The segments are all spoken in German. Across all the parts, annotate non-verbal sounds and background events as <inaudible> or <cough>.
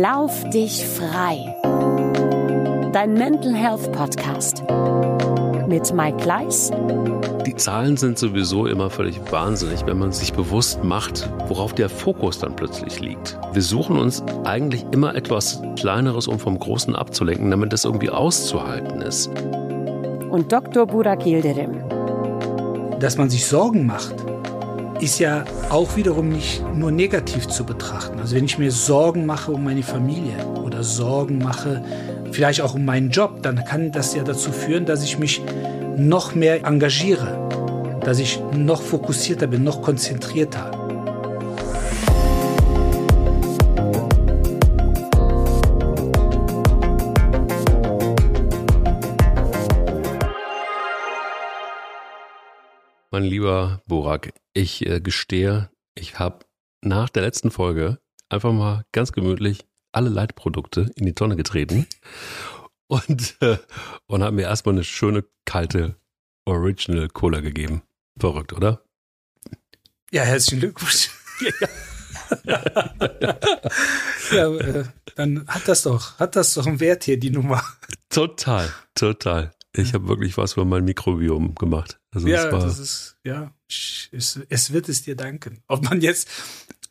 Lauf dich frei. Dein Mental Health Podcast mit Mike Gleis. Die Zahlen sind sowieso immer völlig wahnsinnig, wenn man sich bewusst macht, worauf der Fokus dann plötzlich liegt. Wir suchen uns eigentlich immer etwas Kleineres, um vom Großen abzulenken, damit das irgendwie auszuhalten ist. Und Dr. Burak Yildirim. Dass man sich Sorgen macht, ist ja auch wiederum nicht nur negativ zu betrachten. Also wenn ich mir Sorgen mache um meine Familie oder Sorgen mache vielleicht auch um meinen Job, dann kann das ja dazu führen, dass ich mich noch mehr engagiere, dass ich noch fokussierter bin, noch konzentrierter. Mein lieber Borak, ich äh, gestehe, ich habe nach der letzten Folge einfach mal ganz gemütlich alle Leitprodukte in die Tonne getreten <laughs> und, äh, und habe mir erstmal eine schöne kalte Original Cola gegeben. Verrückt, oder? Ja, herzlichen Glückwunsch. <laughs> ja, äh, dann hat das doch, hat das doch einen Wert hier, die Nummer. Total, total. Ich habe wirklich was für mein Mikrobiom gemacht. Also ja, das ist, ja, es, es wird es dir danken. Ob man jetzt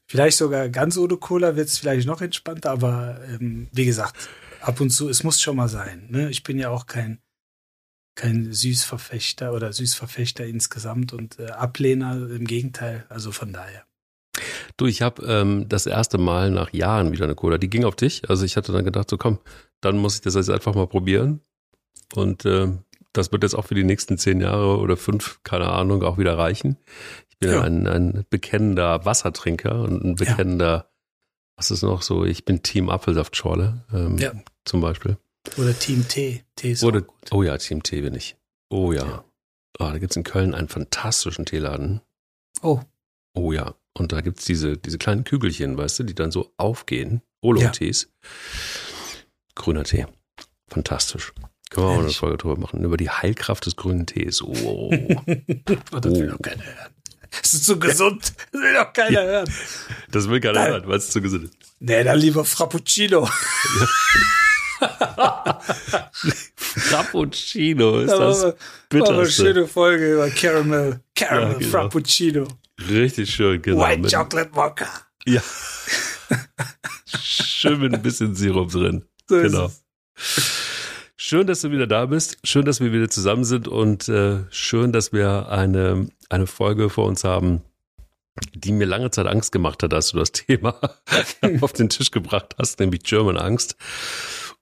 vielleicht sogar ganz ohne Cola wird es vielleicht noch entspannter, aber ähm, wie gesagt, ab und zu, es muss schon mal sein. Ne? Ich bin ja auch kein, kein Süßverfechter oder Süßverfechter insgesamt und äh, Ablehner im Gegenteil, also von daher. Du, ich habe ähm, das erste Mal nach Jahren wieder eine Cola. Die ging auf dich. Also ich hatte dann gedacht, so komm, dann muss ich das jetzt einfach mal probieren. Und äh, das wird jetzt auch für die nächsten zehn Jahre oder fünf, keine Ahnung, auch wieder reichen. Ich bin ja. ein, ein bekennender Wassertrinker und ein bekennender, ja. was ist noch so, ich bin Team Apfelsaftschorle ähm, ja. zum Beispiel. Oder Team Tee. Tee ist Oder, gut. Oh ja, Team Tee bin ich. Oh ja. ja. Oh, da gibt's in Köln einen fantastischen Teeladen. Oh. Oh ja. Und da gibt's diese, diese kleinen Kügelchen, weißt du, die dann so aufgehen. Olo-Tees. Grüner Tee. Fantastisch. Können wir auch eine Folge drüber machen, über die Heilkraft des grünen Tees. Oh. <laughs> oh das will doch keiner hören. Das ist zu gesund. Das will doch keiner hören. Das will keiner hören, weil es zu gesund ist. Nee, dann lieber Frappuccino. <laughs> Frappuccino ist das bitterste. eine schöne Folge über Caramel, Caramel ja, genau. Frappuccino. Richtig schön, genau. White Chocolate Mocha. Ja. schön mit ein bisschen Sirup drin. So genau. Schön, dass du wieder da bist. Schön, dass wir wieder zusammen sind und äh, schön, dass wir eine, eine Folge vor uns haben, die mir lange Zeit Angst gemacht hat, als du das <laughs> Thema auf den Tisch gebracht hast, nämlich German Angst.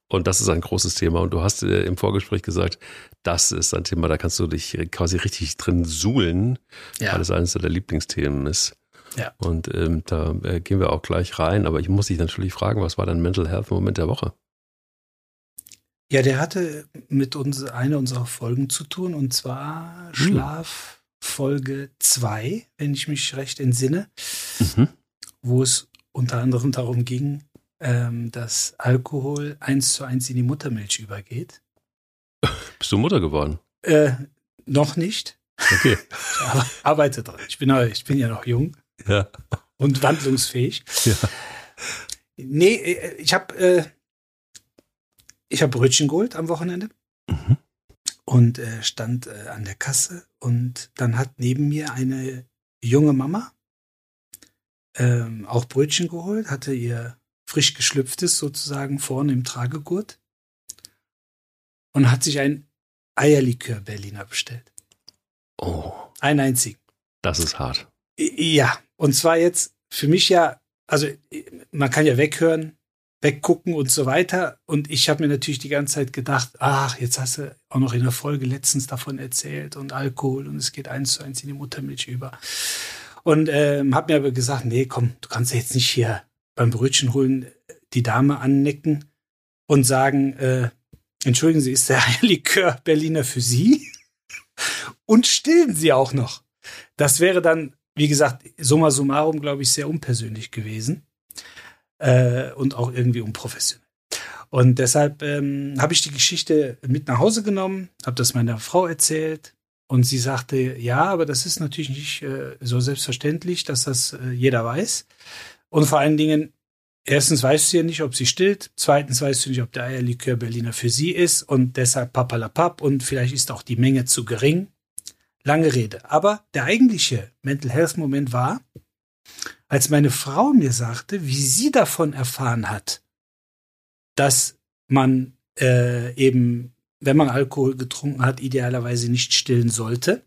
Und das ist ein großes Thema. Und du hast äh, im Vorgespräch gesagt, das ist ein Thema, da kannst du dich quasi richtig drin suhlen, ja. weil es eines deiner Lieblingsthemen ist. Ja. Und ähm, da äh, gehen wir auch gleich rein. Aber ich muss dich natürlich fragen, was war dein Mental Health Moment der Woche? Ja, der hatte mit uns eine unserer Folgen zu tun und zwar hm. Schlaf Folge 2, wenn ich mich recht entsinne, mhm. wo es unter anderem darum ging, ähm, dass Alkohol eins zu eins in die Muttermilch übergeht. <laughs> Bist du Mutter geworden? Äh, noch nicht. Okay. <laughs> Ich arbeite dran. Ich bin, ich bin ja noch jung ja. und wandlungsfähig. Ja. Nee, äh, ich habe äh, ich habe Brötchen geholt am Wochenende mhm. und äh, stand äh, an der Kasse und dann hat neben mir eine junge Mama ähm, auch Brötchen geholt, hatte ihr frisch geschlüpftes sozusagen vorne im Tragegurt und hat sich ein Eierlikör Berliner bestellt. Oh. Ein einzigen. Das ist hart. Ja, und zwar jetzt für mich ja, also man kann ja weghören, weggucken und so weiter. Und ich habe mir natürlich die ganze Zeit gedacht, ach, jetzt hast du auch noch in der Folge letztens davon erzählt und Alkohol und es geht eins zu eins in die Muttermilch über. Und ähm, habe mir aber gesagt, nee, komm, du kannst jetzt nicht hier beim Brötchen holen die Dame annecken und sagen, äh, entschuldigen Sie, ist der <laughs> Likör Berliner für Sie? und stillen Sie auch noch. Das wäre dann, wie gesagt, summa summarum, glaube ich, sehr unpersönlich gewesen äh, und auch irgendwie unprofessionell. Und deshalb ähm, habe ich die Geschichte mit nach Hause genommen, habe das meiner Frau erzählt und sie sagte, ja, aber das ist natürlich nicht äh, so selbstverständlich, dass das äh, jeder weiß. Und vor allen Dingen, erstens weißt du ja nicht, ob sie stillt. Zweitens weißt du nicht, ob der Eierlikör Berliner für sie ist und deshalb papalapap und vielleicht ist auch die Menge zu gering. Lange Rede. Aber der eigentliche Mental Health Moment war, als meine Frau mir sagte, wie sie davon erfahren hat, dass man äh, eben, wenn man Alkohol getrunken hat, idealerweise nicht stillen sollte.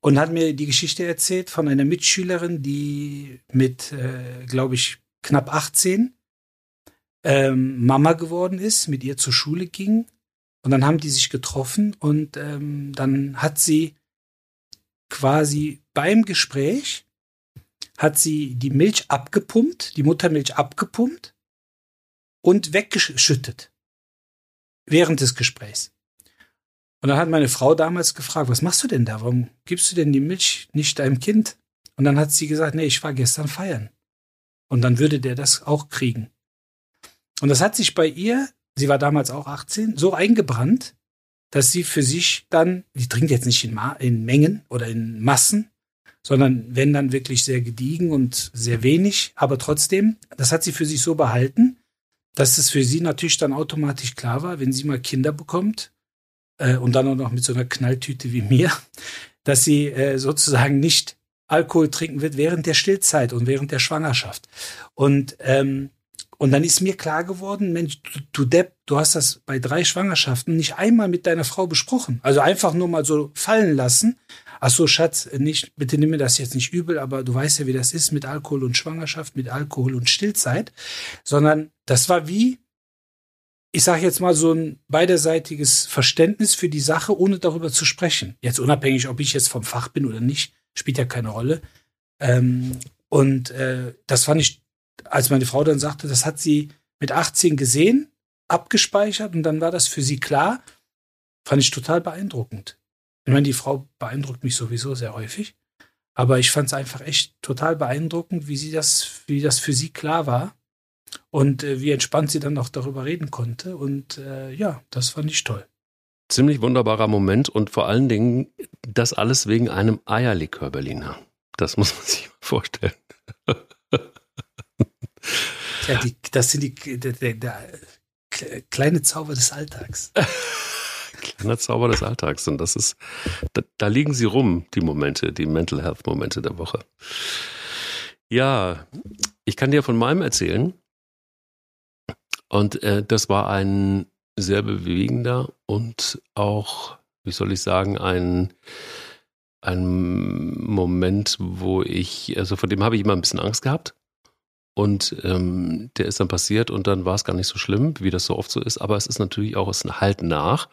Und hat mir die Geschichte erzählt von einer Mitschülerin, die mit, äh, glaube ich, knapp 18 ähm, Mama geworden ist, mit ihr zur Schule ging. Und dann haben die sich getroffen und ähm, dann hat sie quasi beim Gespräch hat sie die Milch abgepumpt, die Muttermilch abgepumpt und weggeschüttet während des Gesprächs. Und dann hat meine Frau damals gefragt, was machst du denn da? Warum gibst du denn die Milch nicht deinem Kind? Und dann hat sie gesagt, nee, ich war gestern feiern. Und dann würde der das auch kriegen. Und das hat sich bei ihr, sie war damals auch 18, so eingebrannt, dass sie für sich dann, die trinkt jetzt nicht in, Ma in Mengen oder in Massen, sondern wenn dann wirklich sehr gediegen und sehr wenig, aber trotzdem, das hat sie für sich so behalten, dass es für sie natürlich dann automatisch klar war, wenn sie mal Kinder bekommt äh, und dann auch noch mit so einer Knalltüte wie mir, <laughs> dass sie äh, sozusagen nicht Alkohol trinken wird während der Stillzeit und während der Schwangerschaft. Und ähm, und dann ist mir klar geworden, Mensch, du, du Depp, du hast das bei drei Schwangerschaften nicht einmal mit deiner Frau besprochen. Also einfach nur mal so fallen lassen. Ach so, Schatz, nicht, bitte nimm mir das jetzt nicht übel, aber du weißt ja, wie das ist mit Alkohol und Schwangerschaft, mit Alkohol und Stillzeit. Sondern das war wie, ich sage jetzt mal, so ein beiderseitiges Verständnis für die Sache, ohne darüber zu sprechen. Jetzt unabhängig, ob ich jetzt vom Fach bin oder nicht, spielt ja keine Rolle. Ähm, und äh, das fand ich als meine Frau dann sagte, das hat sie mit 18 gesehen, abgespeichert und dann war das für sie klar, fand ich total beeindruckend. Ich meine, die Frau beeindruckt mich sowieso sehr häufig, aber ich fand es einfach echt total beeindruckend, wie sie das, wie das für sie klar war und äh, wie entspannt sie dann auch darüber reden konnte und äh, ja, das fand ich toll. Ziemlich wunderbarer Moment und vor allen Dingen das alles wegen einem Eierlikör Berliner. Das muss man sich vorstellen. <laughs> Ja, die, das sind die der, der, der kleine Zauber des Alltags. <laughs> Kleiner Zauber des Alltags. Und das ist, da, da, liegen sie rum, die Momente, die Mental Health Momente der Woche. Ja, ich kann dir von meinem erzählen. Und äh, das war ein sehr bewegender und auch, wie soll ich sagen, ein, ein Moment, wo ich, also von dem habe ich immer ein bisschen Angst gehabt. Und ähm, der ist dann passiert und dann war es gar nicht so schlimm, wie das so oft so ist. Aber es ist natürlich auch, es halt nach.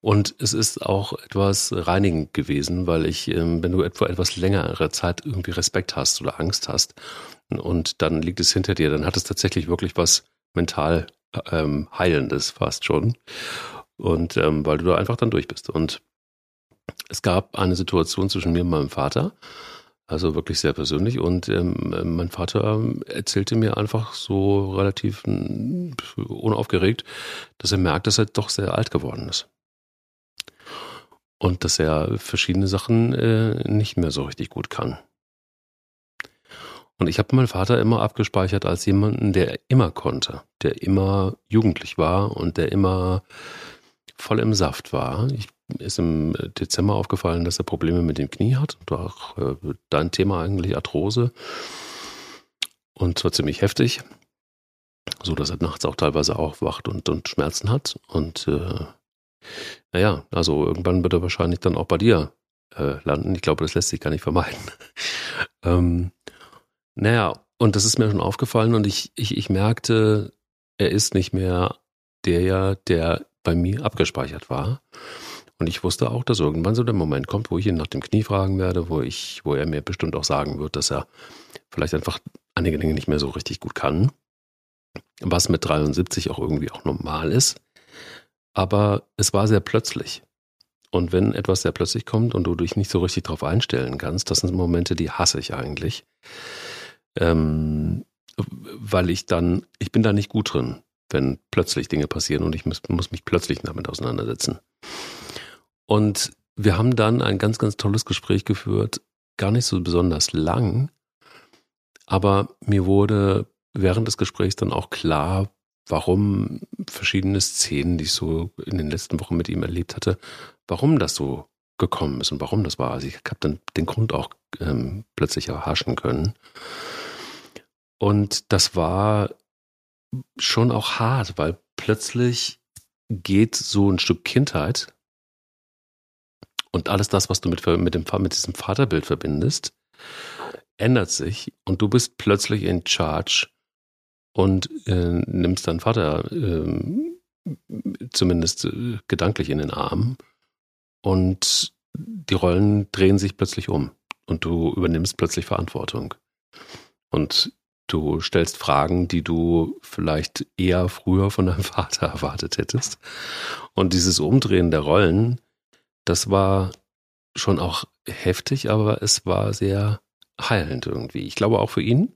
Und es ist auch etwas reinigend gewesen, weil ich, ähm, wenn du etwa etwas längere Zeit irgendwie Respekt hast oder Angst hast und dann liegt es hinter dir, dann hat es tatsächlich wirklich was mental ähm, Heilendes fast schon. Und ähm, weil du da einfach dann durch bist. Und es gab eine Situation zwischen mir und meinem Vater, also wirklich sehr persönlich. Und ähm, mein Vater erzählte mir einfach so relativ hm, unaufgeregt, dass er merkt, dass er doch sehr alt geworden ist. Und dass er verschiedene Sachen äh, nicht mehr so richtig gut kann. Und ich habe meinen Vater immer abgespeichert als jemanden, der immer konnte, der immer jugendlich war und der immer voll im Saft war. Ich ist im Dezember aufgefallen, dass er Probleme mit dem Knie hat. Auch äh, dein Thema eigentlich Arthrose. Und zwar ziemlich heftig. So dass er nachts auch teilweise aufwacht und, und Schmerzen hat. Und äh, naja, also irgendwann wird er wahrscheinlich dann auch bei dir äh, landen. Ich glaube, das lässt sich gar nicht vermeiden. <laughs> ähm, naja, und das ist mir schon aufgefallen und ich, ich, ich merkte, er ist nicht mehr der, der bei mir abgespeichert war. Und ich wusste auch, dass irgendwann so der Moment kommt, wo ich ihn nach dem Knie fragen werde, wo ich, wo er mir bestimmt auch sagen wird, dass er vielleicht einfach einige Dinge nicht mehr so richtig gut kann. Was mit 73 auch irgendwie auch normal ist. Aber es war sehr plötzlich. Und wenn etwas sehr plötzlich kommt und du dich nicht so richtig darauf einstellen kannst, das sind Momente, die hasse ich eigentlich. Ähm, weil ich dann, ich bin da nicht gut drin, wenn plötzlich Dinge passieren und ich muss, muss mich plötzlich damit auseinandersetzen. Und wir haben dann ein ganz, ganz tolles Gespräch geführt, gar nicht so besonders lang, aber mir wurde während des Gesprächs dann auch klar, warum verschiedene Szenen, die ich so in den letzten Wochen mit ihm erlebt hatte, warum das so gekommen ist und warum das war. Also ich habe dann den Grund auch ähm, plötzlich erhaschen können. Und das war schon auch hart, weil plötzlich geht so ein Stück Kindheit und alles das, was du mit, mit, dem, mit diesem Vaterbild verbindest, ändert sich und du bist plötzlich in Charge und äh, nimmst deinen Vater äh, zumindest äh, gedanklich in den Arm und die Rollen drehen sich plötzlich um und du übernimmst plötzlich Verantwortung. Und du stellst Fragen, die du vielleicht eher früher von deinem <laughs> Vater erwartet hättest. Und dieses Umdrehen der Rollen, das war schon auch heftig, aber es war sehr heilend irgendwie. Ich glaube auch für ihn.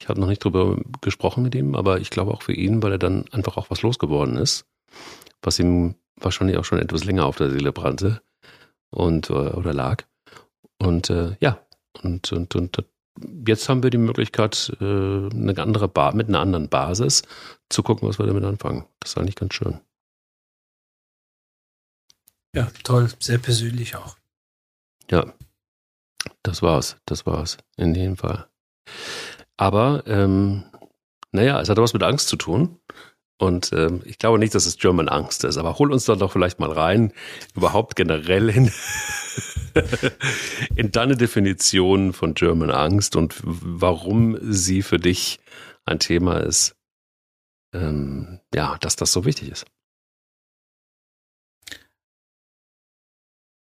Ich habe noch nicht drüber gesprochen mit ihm, aber ich glaube auch für ihn, weil er dann einfach auch was losgeworden ist, was ihm wahrscheinlich auch schon etwas länger auf der Seele brannte und äh, oder lag. Und äh, ja, und, und, und jetzt haben wir die Möglichkeit, äh, eine andere Bar mit einer anderen Basis zu gucken, was wir damit anfangen. Das ist eigentlich ganz schön. Ja, toll, sehr persönlich auch. Ja, das war's, das war's, in jedem Fall. Aber, ähm, naja, es hat was mit Angst zu tun. Und ähm, ich glaube nicht, dass es German Angst ist, aber hol uns doch doch vielleicht mal rein, überhaupt generell in, <laughs> in deine Definition von German Angst und warum sie für dich ein Thema ist, ähm, ja, dass das so wichtig ist.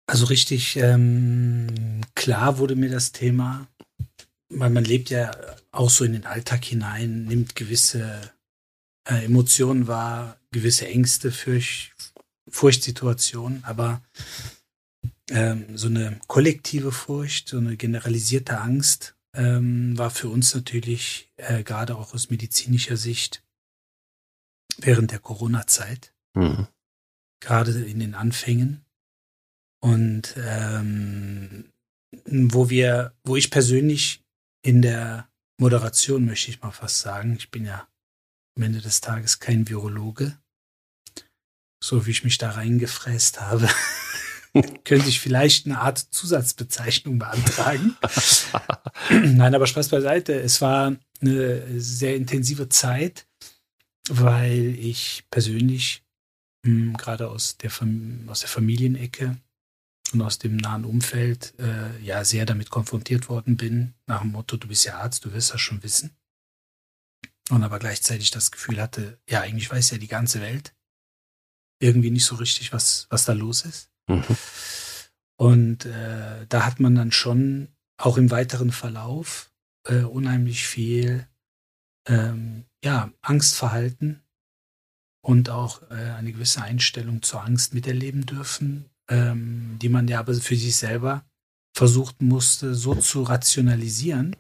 Also richtig ähm, klar wurde mir das Thema, weil man lebt ja auch so in den Alltag hinein, nimmt gewisse äh, Emotionen wahr, gewisse Ängste, Furcht, Furchtsituationen, aber ähm, so eine kollektive Furcht, so eine generalisierte Angst ähm, war für uns natürlich äh, gerade auch aus medizinischer Sicht während der Corona-Zeit, mhm. gerade in den Anfängen. Und ähm, wo wir, wo ich persönlich in der Moderation möchte ich mal fast sagen, ich bin ja am Ende des Tages kein Virologe, so wie ich mich da reingefräst habe. <laughs> <laughs> könnte ich vielleicht eine Art Zusatzbezeichnung beantragen. <laughs> Nein, aber Spaß beiseite. Es war eine sehr intensive Zeit, weil ich persönlich mh, hm, gerade aus der, aus der Familienecke und aus dem nahen Umfeld äh, ja sehr damit konfrontiert worden bin, nach dem Motto, du bist ja Arzt, du wirst das schon wissen. Und aber gleichzeitig das Gefühl hatte, ja, eigentlich weiß ja die ganze Welt irgendwie nicht so richtig, was, was da los ist. Mhm. Und äh, da hat man dann schon auch im weiteren Verlauf äh, unheimlich viel ähm, ja, Angstverhalten und auch äh, eine gewisse Einstellung zur Angst miterleben dürfen, ähm, die man ja aber für sich selber versucht musste, so zu rationalisieren,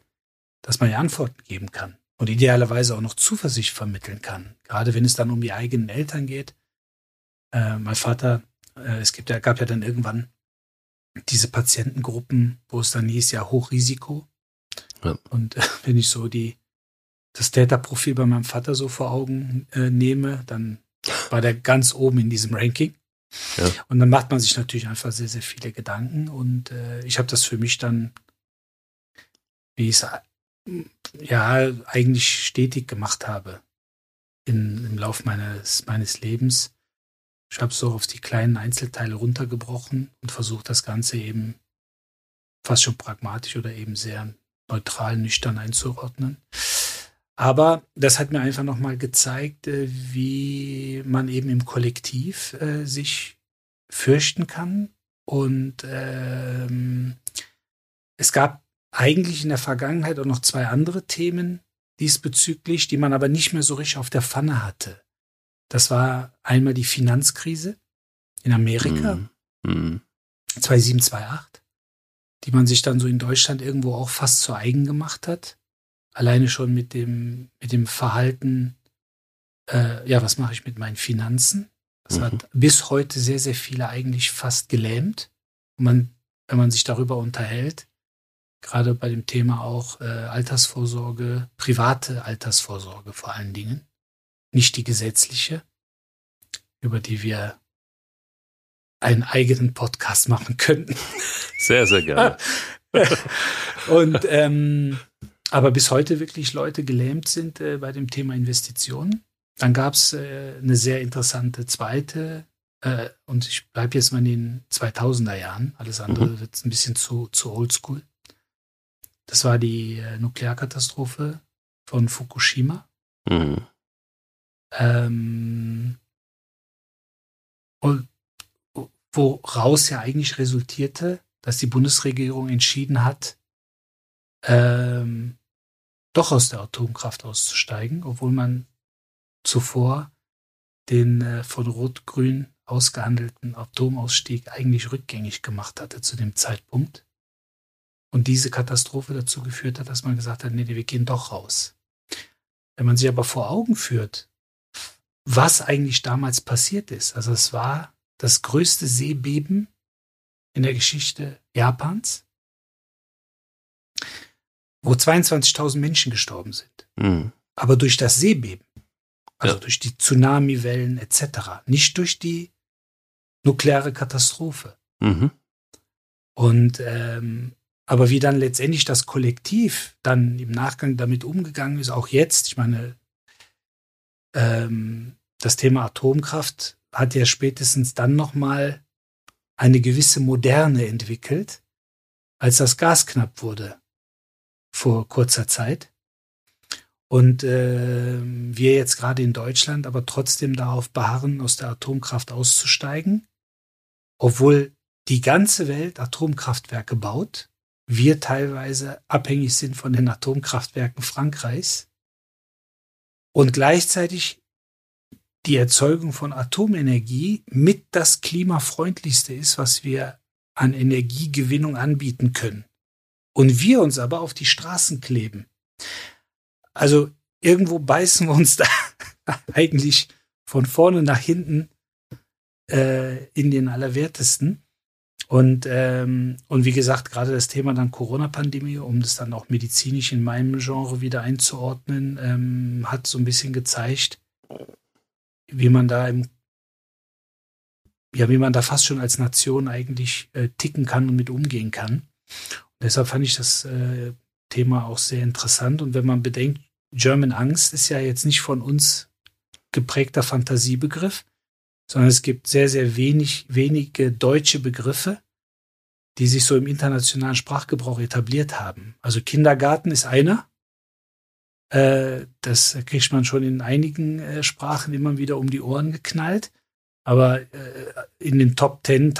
dass man ja Antworten geben kann und idealerweise auch noch Zuversicht vermitteln kann. Gerade wenn es dann um die eigenen Eltern geht. Äh, mein Vater es gibt ja, gab ja dann irgendwann diese Patientengruppen, wo es dann hieß, ja, Hochrisiko. Ja. Und äh, <laughs> wenn ich so die, das Täterprofil bei meinem Vater so vor Augen äh, nehme, dann war der ganz oben in diesem Ranking. Ja. Und dann macht man sich natürlich einfach sehr, sehr viele Gedanken. Und äh, ich habe das für mich dann, wie ich es ja eigentlich stetig gemacht habe in, im Lauf meines, meines Lebens, ich habe so auf die kleinen Einzelteile runtergebrochen und versucht, das Ganze eben fast schon pragmatisch oder eben sehr neutral, nüchtern einzuordnen. Aber das hat mir einfach nochmal gezeigt, äh, wie man eben im Kollektiv äh, sich fürchten kann. Und ähm, es gab eigentlich in der Vergangenheit auch noch zwei andere Themen diesbezüglich, die man aber nicht mehr so richtig auf der Pfanne hatte. Das war einmal die Finanzkrise in Amerika, mm. 27, 28, die man sich dann so in Deutschland irgendwo auch fast zu eigen gemacht hat. Alleine schon mit dem, mit dem Verhalten, äh, ja, was mache ich mit meinen Finanzen? Das mhm. hat bis heute sehr, sehr viele eigentlich fast gelähmt. Und man, wenn man sich darüber unterhält, gerade bei dem Thema auch äh, Altersvorsorge, private Altersvorsorge vor allen Dingen, nicht die gesetzliche, über die wir einen eigenen Podcast machen könnten. Sehr, sehr gerne. <laughs> Und ähm, aber bis heute wirklich Leute gelähmt sind äh, bei dem Thema Investitionen. Dann gab es äh, eine sehr interessante zweite, äh, und ich bleibe jetzt mal in den 2000er Jahren, alles andere mhm. wird ein bisschen zu, zu oldschool. Das war die äh, Nuklearkatastrophe von Fukushima. Mhm. Ähm, und woraus ja eigentlich resultierte, dass die Bundesregierung entschieden hat, ähm, doch aus der Atomkraft auszusteigen, obwohl man zuvor den äh, von Rot-Grün ausgehandelten Atomausstieg eigentlich rückgängig gemacht hatte zu dem Zeitpunkt. Und diese Katastrophe dazu geführt hat, dass man gesagt hat, nee, wir gehen doch raus. Wenn man sich aber vor Augen führt, was eigentlich damals passiert ist, also es war das größte Seebeben in der Geschichte Japans, wo 22.000 Menschen gestorben sind. Mhm. Aber durch das Seebeben, also ja. durch die Tsunamiwellen etc., nicht durch die nukleare Katastrophe. Mhm. Und ähm, aber wie dann letztendlich das Kollektiv dann im Nachgang damit umgegangen ist, auch jetzt, ich meine, ähm, das Thema Atomkraft hat ja spätestens dann nochmal eine gewisse Moderne entwickelt, als das Gas knapp wurde vor kurzer Zeit. Und äh, wir jetzt gerade in Deutschland aber trotzdem darauf beharren, aus der Atomkraft auszusteigen, obwohl die ganze Welt Atomkraftwerke baut, wir teilweise abhängig sind von den Atomkraftwerken Frankreichs und gleichzeitig die Erzeugung von Atomenergie mit das klimafreundlichste ist, was wir an Energiegewinnung anbieten können. Und wir uns aber auf die Straßen kleben. Also irgendwo beißen wir uns <laughs> da eigentlich von vorne nach hinten äh, in den Allerwertesten. Und, ähm, und wie gesagt, gerade das Thema dann Corona-Pandemie, um das dann auch medizinisch in meinem Genre wieder einzuordnen, ähm, hat so ein bisschen gezeigt, wie man da im, ja, wie man da fast schon als Nation eigentlich äh, ticken kann und mit umgehen kann. Und deshalb fand ich das äh, Thema auch sehr interessant. Und wenn man bedenkt, German Angst ist ja jetzt nicht von uns geprägter Fantasiebegriff, sondern es gibt sehr, sehr wenig, wenige deutsche Begriffe, die sich so im internationalen Sprachgebrauch etabliert haben. Also Kindergarten ist einer, äh, das kriegt man schon in einigen äh, Sprachen immer wieder um die Ohren geknallt. Aber äh, in den Top Ten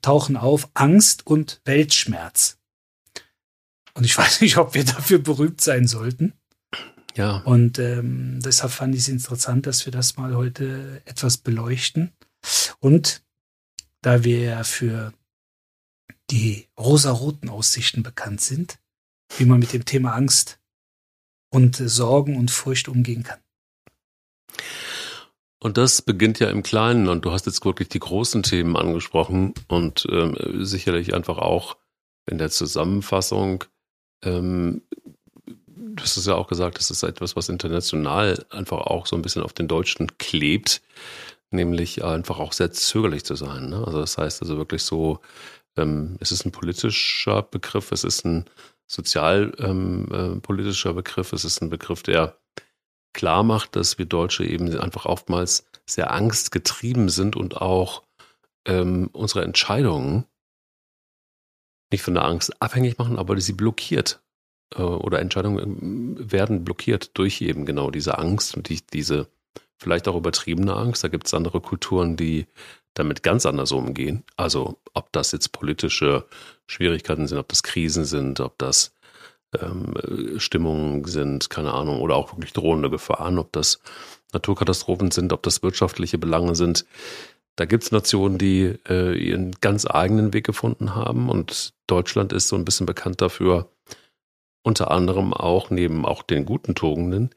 tauchen auf Angst und Weltschmerz. Und ich <laughs> weiß nicht, ob wir dafür berühmt sein sollten. Ja. Und ähm, deshalb fand ich es interessant, dass wir das mal heute etwas beleuchten. Und da wir ja für die rosaroten Aussichten bekannt sind, wie man mit dem Thema Angst und Sorgen und Furcht umgehen kann. Und das beginnt ja im Kleinen und du hast jetzt wirklich die großen Themen angesprochen und ähm, sicherlich einfach auch in der Zusammenfassung. Ähm, du hast es ja auch gesagt, das ist etwas, was international einfach auch so ein bisschen auf den Deutschen klebt, nämlich einfach auch sehr zögerlich zu sein. Ne? Also das heißt also wirklich so, ähm, es ist ein politischer Begriff, es ist ein sozialpolitischer ähm, äh, Begriff. Es ist ein Begriff, der klar macht, dass wir Deutsche eben einfach oftmals sehr angstgetrieben sind und auch ähm, unsere Entscheidungen nicht von der Angst abhängig machen, aber sie blockiert. Äh, oder Entscheidungen ähm, werden blockiert durch eben genau diese Angst und die, diese vielleicht auch übertriebene Angst. Da gibt es andere Kulturen, die damit ganz anders umgehen. Also ob das jetzt politische Schwierigkeiten sind, ob das Krisen sind, ob das ähm, Stimmungen sind, keine Ahnung, oder auch wirklich drohende Gefahren, ob das Naturkatastrophen sind, ob das wirtschaftliche Belange sind. Da gibt es Nationen, die äh, ihren ganz eigenen Weg gefunden haben und Deutschland ist so ein bisschen bekannt dafür, unter anderem auch neben auch den guten Tugenden,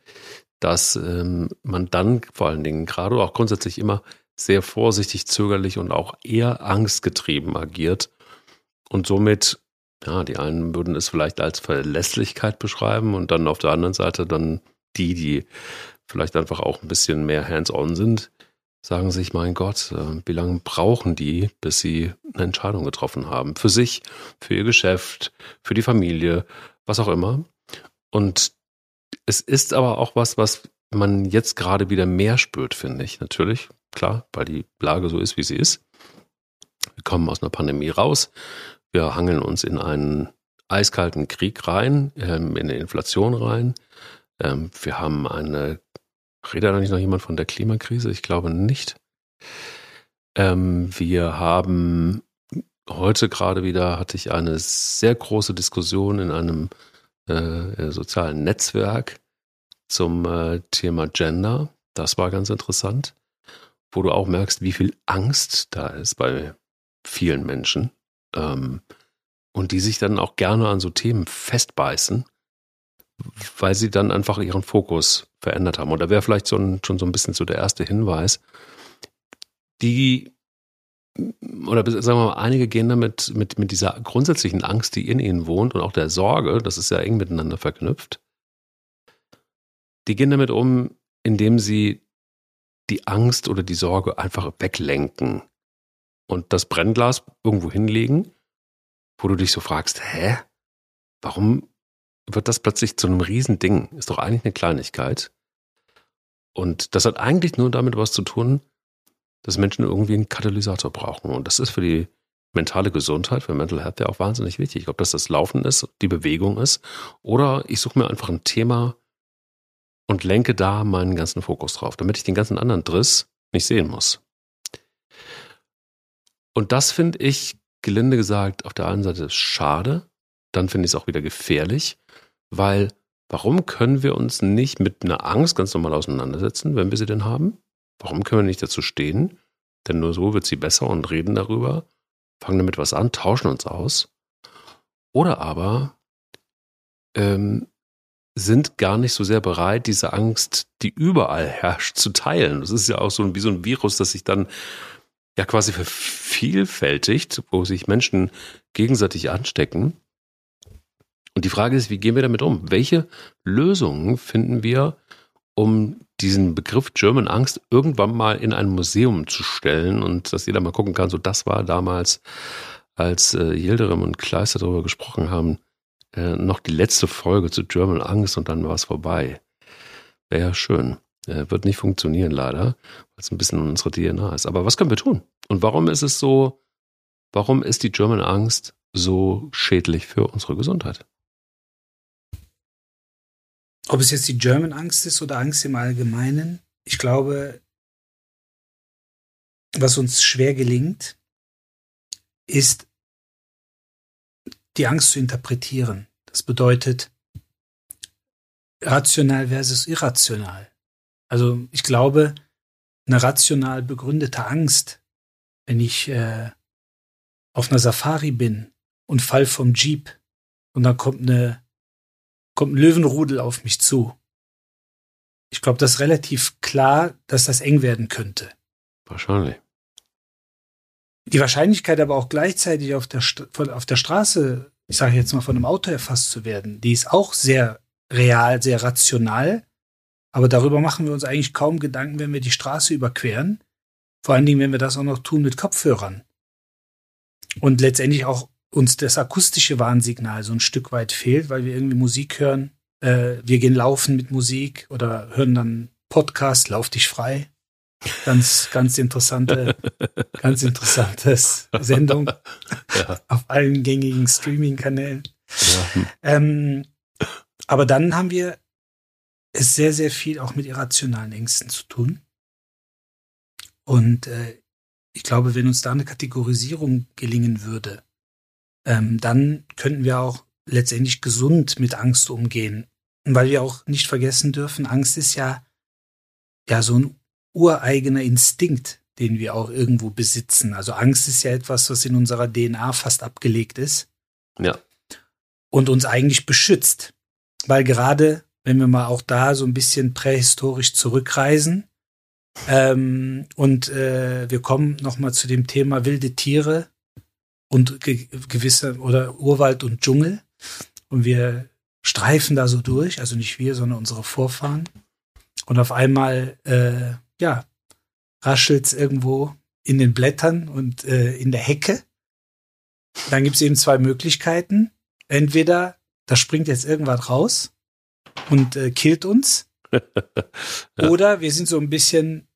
dass ähm, man dann vor allen Dingen gerade auch grundsätzlich immer sehr vorsichtig, zögerlich und auch eher angstgetrieben agiert und somit Ja, die einen würden es vielleicht als Verlässlichkeit beschreiben und dann auf der anderen Seite dann die, die vielleicht einfach auch ein bisschen mehr hands-on sind, sagen sich, mein Gott, äh, wie lange brauchen die, bis sie eine Entscheidung getroffen haben? Für sich, für ihr Geschäft, für die Familie, was auch immer. Und es ist aber auch was, was man jetzt gerade wieder mehr spürt, finde ich. Natürlich, klar, weil die Lage so ist, wie sie ist. Wir kommen aus einer Pandemie raus. Wir hangeln uns in einen eiskalten Krieg rein, ähm, in eine Inflation rein. Ähm, wir haben eine, redet da nicht noch jemand von der Klimakrise? Ich glaube nicht. Ähm, wir haben heute gerade wieder, hatte ich eine sehr große Diskussion in einem äh, sozialen Netzwerk zum äh, Thema Gender. Das war ganz interessant, wo du auch merkst, wie viel Angst da ist bei vielen Menschen ähm, und die sich dann auch gerne an so Themen festbeißen, weil sie dann einfach ihren Fokus verändert haben. Und da wäre vielleicht so ein, schon so ein bisschen so der erste Hinweis. Die oder sagen wir mal, einige gehen damit mit, mit dieser grundsätzlichen Angst, die in ihnen wohnt und auch der Sorge, das ist ja eng miteinander verknüpft, die gehen damit um, indem sie die Angst oder die Sorge einfach weglenken und das Brennglas irgendwo hinlegen, wo du dich so fragst, hä? Warum wird das plötzlich zu einem Riesending? Ist doch eigentlich eine Kleinigkeit. Und das hat eigentlich nur damit was zu tun, dass Menschen irgendwie einen Katalysator brauchen. Und das ist für die mentale Gesundheit, für Mental Health ja auch wahnsinnig wichtig. Ob das das Laufen ist, die Bewegung ist, oder ich suche mir einfach ein Thema und lenke da meinen ganzen Fokus drauf, damit ich den ganzen anderen Driss nicht sehen muss. Und das finde ich, gelinde gesagt, auf der einen Seite schade, dann finde ich es auch wieder gefährlich, weil warum können wir uns nicht mit einer Angst ganz normal auseinandersetzen, wenn wir sie denn haben? Warum können wir nicht dazu stehen? Denn nur so wird sie besser und reden darüber, fangen damit was an, tauschen uns aus. Oder aber ähm, sind gar nicht so sehr bereit, diese Angst, die überall herrscht, zu teilen. Das ist ja auch so wie so ein Virus, das sich dann ja quasi vervielfältigt, wo sich Menschen gegenseitig anstecken. Und die Frage ist, wie gehen wir damit um? Welche Lösungen finden wir, um diesen Begriff German Angst irgendwann mal in ein Museum zu stellen und dass jeder mal gucken kann, so das war damals, als äh, Yildirim und Kleister darüber gesprochen haben, äh, noch die letzte Folge zu German Angst und dann war es vorbei. Wäre ja schön. Äh, wird nicht funktionieren leider, weil es ein bisschen in unserer DNA ist. Aber was können wir tun? Und warum ist es so, warum ist die German Angst so schädlich für unsere Gesundheit? Ob es jetzt die German Angst ist oder Angst im Allgemeinen, ich glaube, was uns schwer gelingt, ist die Angst zu interpretieren. Das bedeutet rational versus irrational. Also ich glaube, eine rational begründete Angst, wenn ich äh, auf einer Safari bin und fall vom Jeep und dann kommt eine kommt ein Löwenrudel auf mich zu. Ich glaube, das ist relativ klar, dass das eng werden könnte. Wahrscheinlich. Die Wahrscheinlichkeit aber auch gleichzeitig auf der, auf der Straße, ich sage jetzt mal von einem Auto erfasst zu werden, die ist auch sehr real, sehr rational. Aber darüber machen wir uns eigentlich kaum Gedanken, wenn wir die Straße überqueren. Vor allen Dingen, wenn wir das auch noch tun mit Kopfhörern. Und letztendlich auch uns das akustische Warnsignal so ein Stück weit fehlt, weil wir irgendwie Musik hören. Äh, wir gehen laufen mit Musik oder hören dann Podcast, Lauf dich frei. Ganz, ganz interessante, <laughs> ganz interessantes Sendung ja. auf allen gängigen Streaming-Kanälen. Ja. Ähm, aber dann haben wir es sehr, sehr viel auch mit irrationalen Ängsten zu tun. Und äh, ich glaube, wenn uns da eine Kategorisierung gelingen würde, ähm, dann könnten wir auch letztendlich gesund mit Angst umgehen. Weil wir auch nicht vergessen dürfen, Angst ist ja, ja so ein ureigener Instinkt, den wir auch irgendwo besitzen. Also Angst ist ja etwas, was in unserer DNA fast abgelegt ist. Ja. Und uns eigentlich beschützt. Weil gerade, wenn wir mal auch da so ein bisschen prähistorisch zurückreisen, ähm, und äh, wir kommen nochmal zu dem Thema wilde Tiere und ge gewisse oder Urwald und Dschungel. Und wir streifen da so durch, also nicht wir, sondern unsere Vorfahren. Und auf einmal, äh, ja, raschelt's irgendwo in den Blättern und äh, in der Hecke. Dann gibt's eben zwei Möglichkeiten. Entweder da springt jetzt irgendwas raus und äh, killt uns. <laughs> ja. Oder wir sind so ein bisschen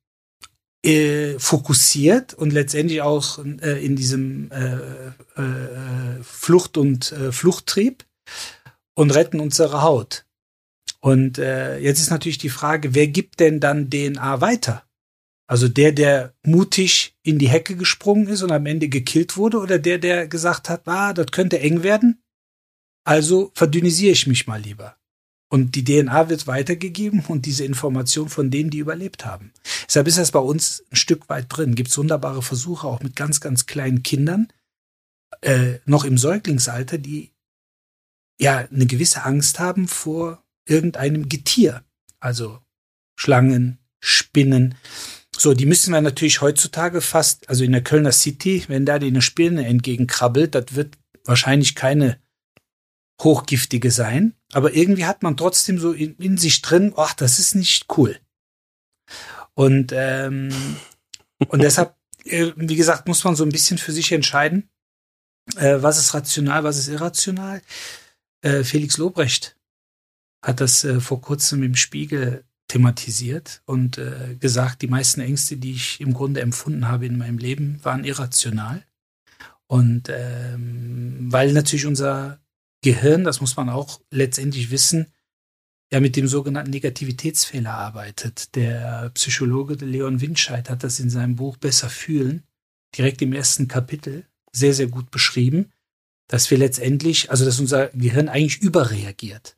äh, fokussiert und letztendlich auch äh, in diesem äh, äh, Flucht- und äh, Fluchttrieb und retten unsere Haut. Und äh, jetzt ist natürlich die Frage, wer gibt denn dann DNA weiter? Also der, der mutig in die Hecke gesprungen ist und am Ende gekillt wurde, oder der, der gesagt hat, ah, das könnte eng werden, also verdünnisiere ich mich mal lieber. Und die DNA wird weitergegeben und diese Information von denen, die überlebt haben. Deshalb ist das bei uns ein Stück weit drin. Gibt es wunderbare Versuche auch mit ganz, ganz kleinen Kindern, äh, noch im Säuglingsalter, die ja eine gewisse Angst haben vor irgendeinem Getier. Also Schlangen, Spinnen. So, die müssen wir natürlich heutzutage fast, also in der Kölner City, wenn da die eine Spinne entgegenkrabbelt, das wird wahrscheinlich keine hochgiftige sein, aber irgendwie hat man trotzdem so in, in sich drin, ach, das ist nicht cool. Und, ähm, <laughs> und deshalb, äh, wie gesagt, muss man so ein bisschen für sich entscheiden, äh, was ist rational, was ist irrational. Äh, Felix Lobrecht hat das äh, vor kurzem im Spiegel thematisiert und äh, gesagt, die meisten Ängste, die ich im Grunde empfunden habe in meinem Leben, waren irrational. Und ähm, weil natürlich unser Gehirn, das muss man auch letztendlich wissen, ja mit dem sogenannten Negativitätsfehler arbeitet. Der Psychologe Leon Winscheid hat das in seinem Buch Besser fühlen, direkt im ersten Kapitel, sehr, sehr gut beschrieben, dass wir letztendlich, also dass unser Gehirn eigentlich überreagiert.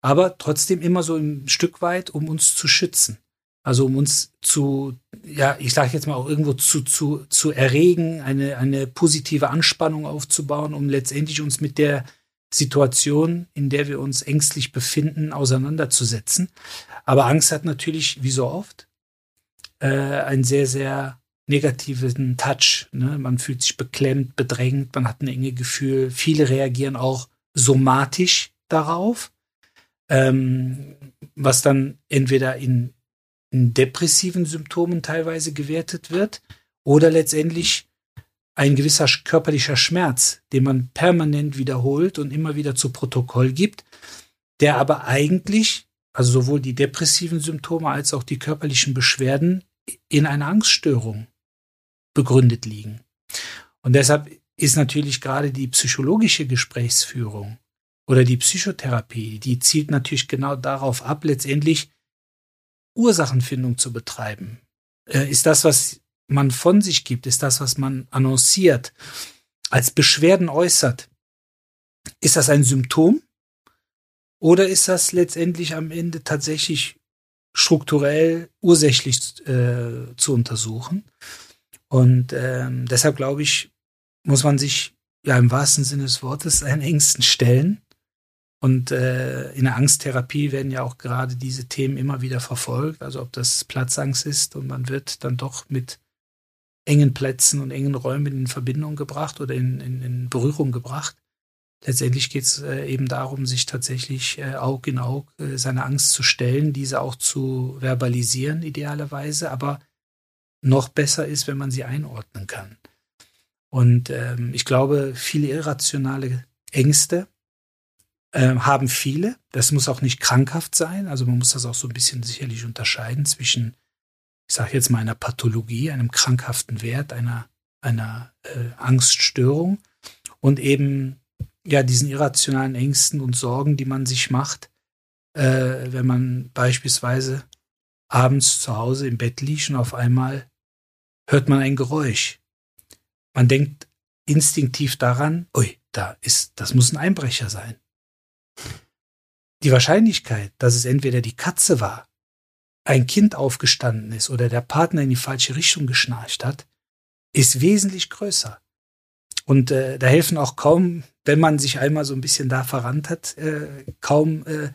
Aber trotzdem immer so ein Stück weit, um uns zu schützen. Also um uns zu, ja, ich sage jetzt mal auch irgendwo zu, zu, zu erregen, eine, eine positive Anspannung aufzubauen, um letztendlich uns mit der Situation, in der wir uns ängstlich befinden, auseinanderzusetzen. Aber Angst hat natürlich, wie so oft, äh, einen sehr, sehr negativen Touch. Ne? Man fühlt sich beklemmt, bedrängt, man hat ein enge Gefühl. Viele reagieren auch somatisch darauf, ähm, was dann entweder in, in depressiven Symptomen teilweise gewertet wird oder letztendlich ein gewisser körperlicher Schmerz, den man permanent wiederholt und immer wieder zu Protokoll gibt, der aber eigentlich, also sowohl die depressiven Symptome als auch die körperlichen Beschwerden in einer Angststörung begründet liegen. Und deshalb ist natürlich gerade die psychologische Gesprächsführung oder die Psychotherapie, die zielt natürlich genau darauf ab, letztendlich Ursachenfindung zu betreiben. Äh, ist das, was man von sich gibt, ist das, was man annonciert, als Beschwerden äußert, ist das ein Symptom oder ist das letztendlich am Ende tatsächlich strukturell ursächlich äh, zu untersuchen? Und ähm, deshalb glaube ich, muss man sich ja im wahrsten Sinne des Wortes seinen Ängsten stellen. Und äh, in der Angsttherapie werden ja auch gerade diese Themen immer wieder verfolgt. Also ob das Platzangst ist und man wird dann doch mit engen Plätzen und engen Räumen in Verbindung gebracht oder in, in, in Berührung gebracht. Letztendlich geht es äh, eben darum, sich tatsächlich äh, Aug in Aug äh, seine Angst zu stellen, diese auch zu verbalisieren, idealerweise, aber noch besser ist, wenn man sie einordnen kann. Und ähm, ich glaube, viele irrationale Ängste äh, haben viele. Das muss auch nicht krankhaft sein. Also man muss das auch so ein bisschen sicherlich unterscheiden zwischen ich sage jetzt mal einer Pathologie, einem krankhaften Wert, einer, einer äh, Angststörung und eben ja diesen irrationalen Ängsten und Sorgen, die man sich macht, äh, wenn man beispielsweise abends zu Hause im Bett liegt und auf einmal hört man ein Geräusch. Man denkt instinktiv daran, ui, da ist, das muss ein Einbrecher sein. Die Wahrscheinlichkeit, dass es entweder die Katze war ein Kind aufgestanden ist oder der Partner in die falsche Richtung geschnarcht hat, ist wesentlich größer. Und äh, da helfen auch kaum, wenn man sich einmal so ein bisschen da verrannt hat, äh, kaum äh,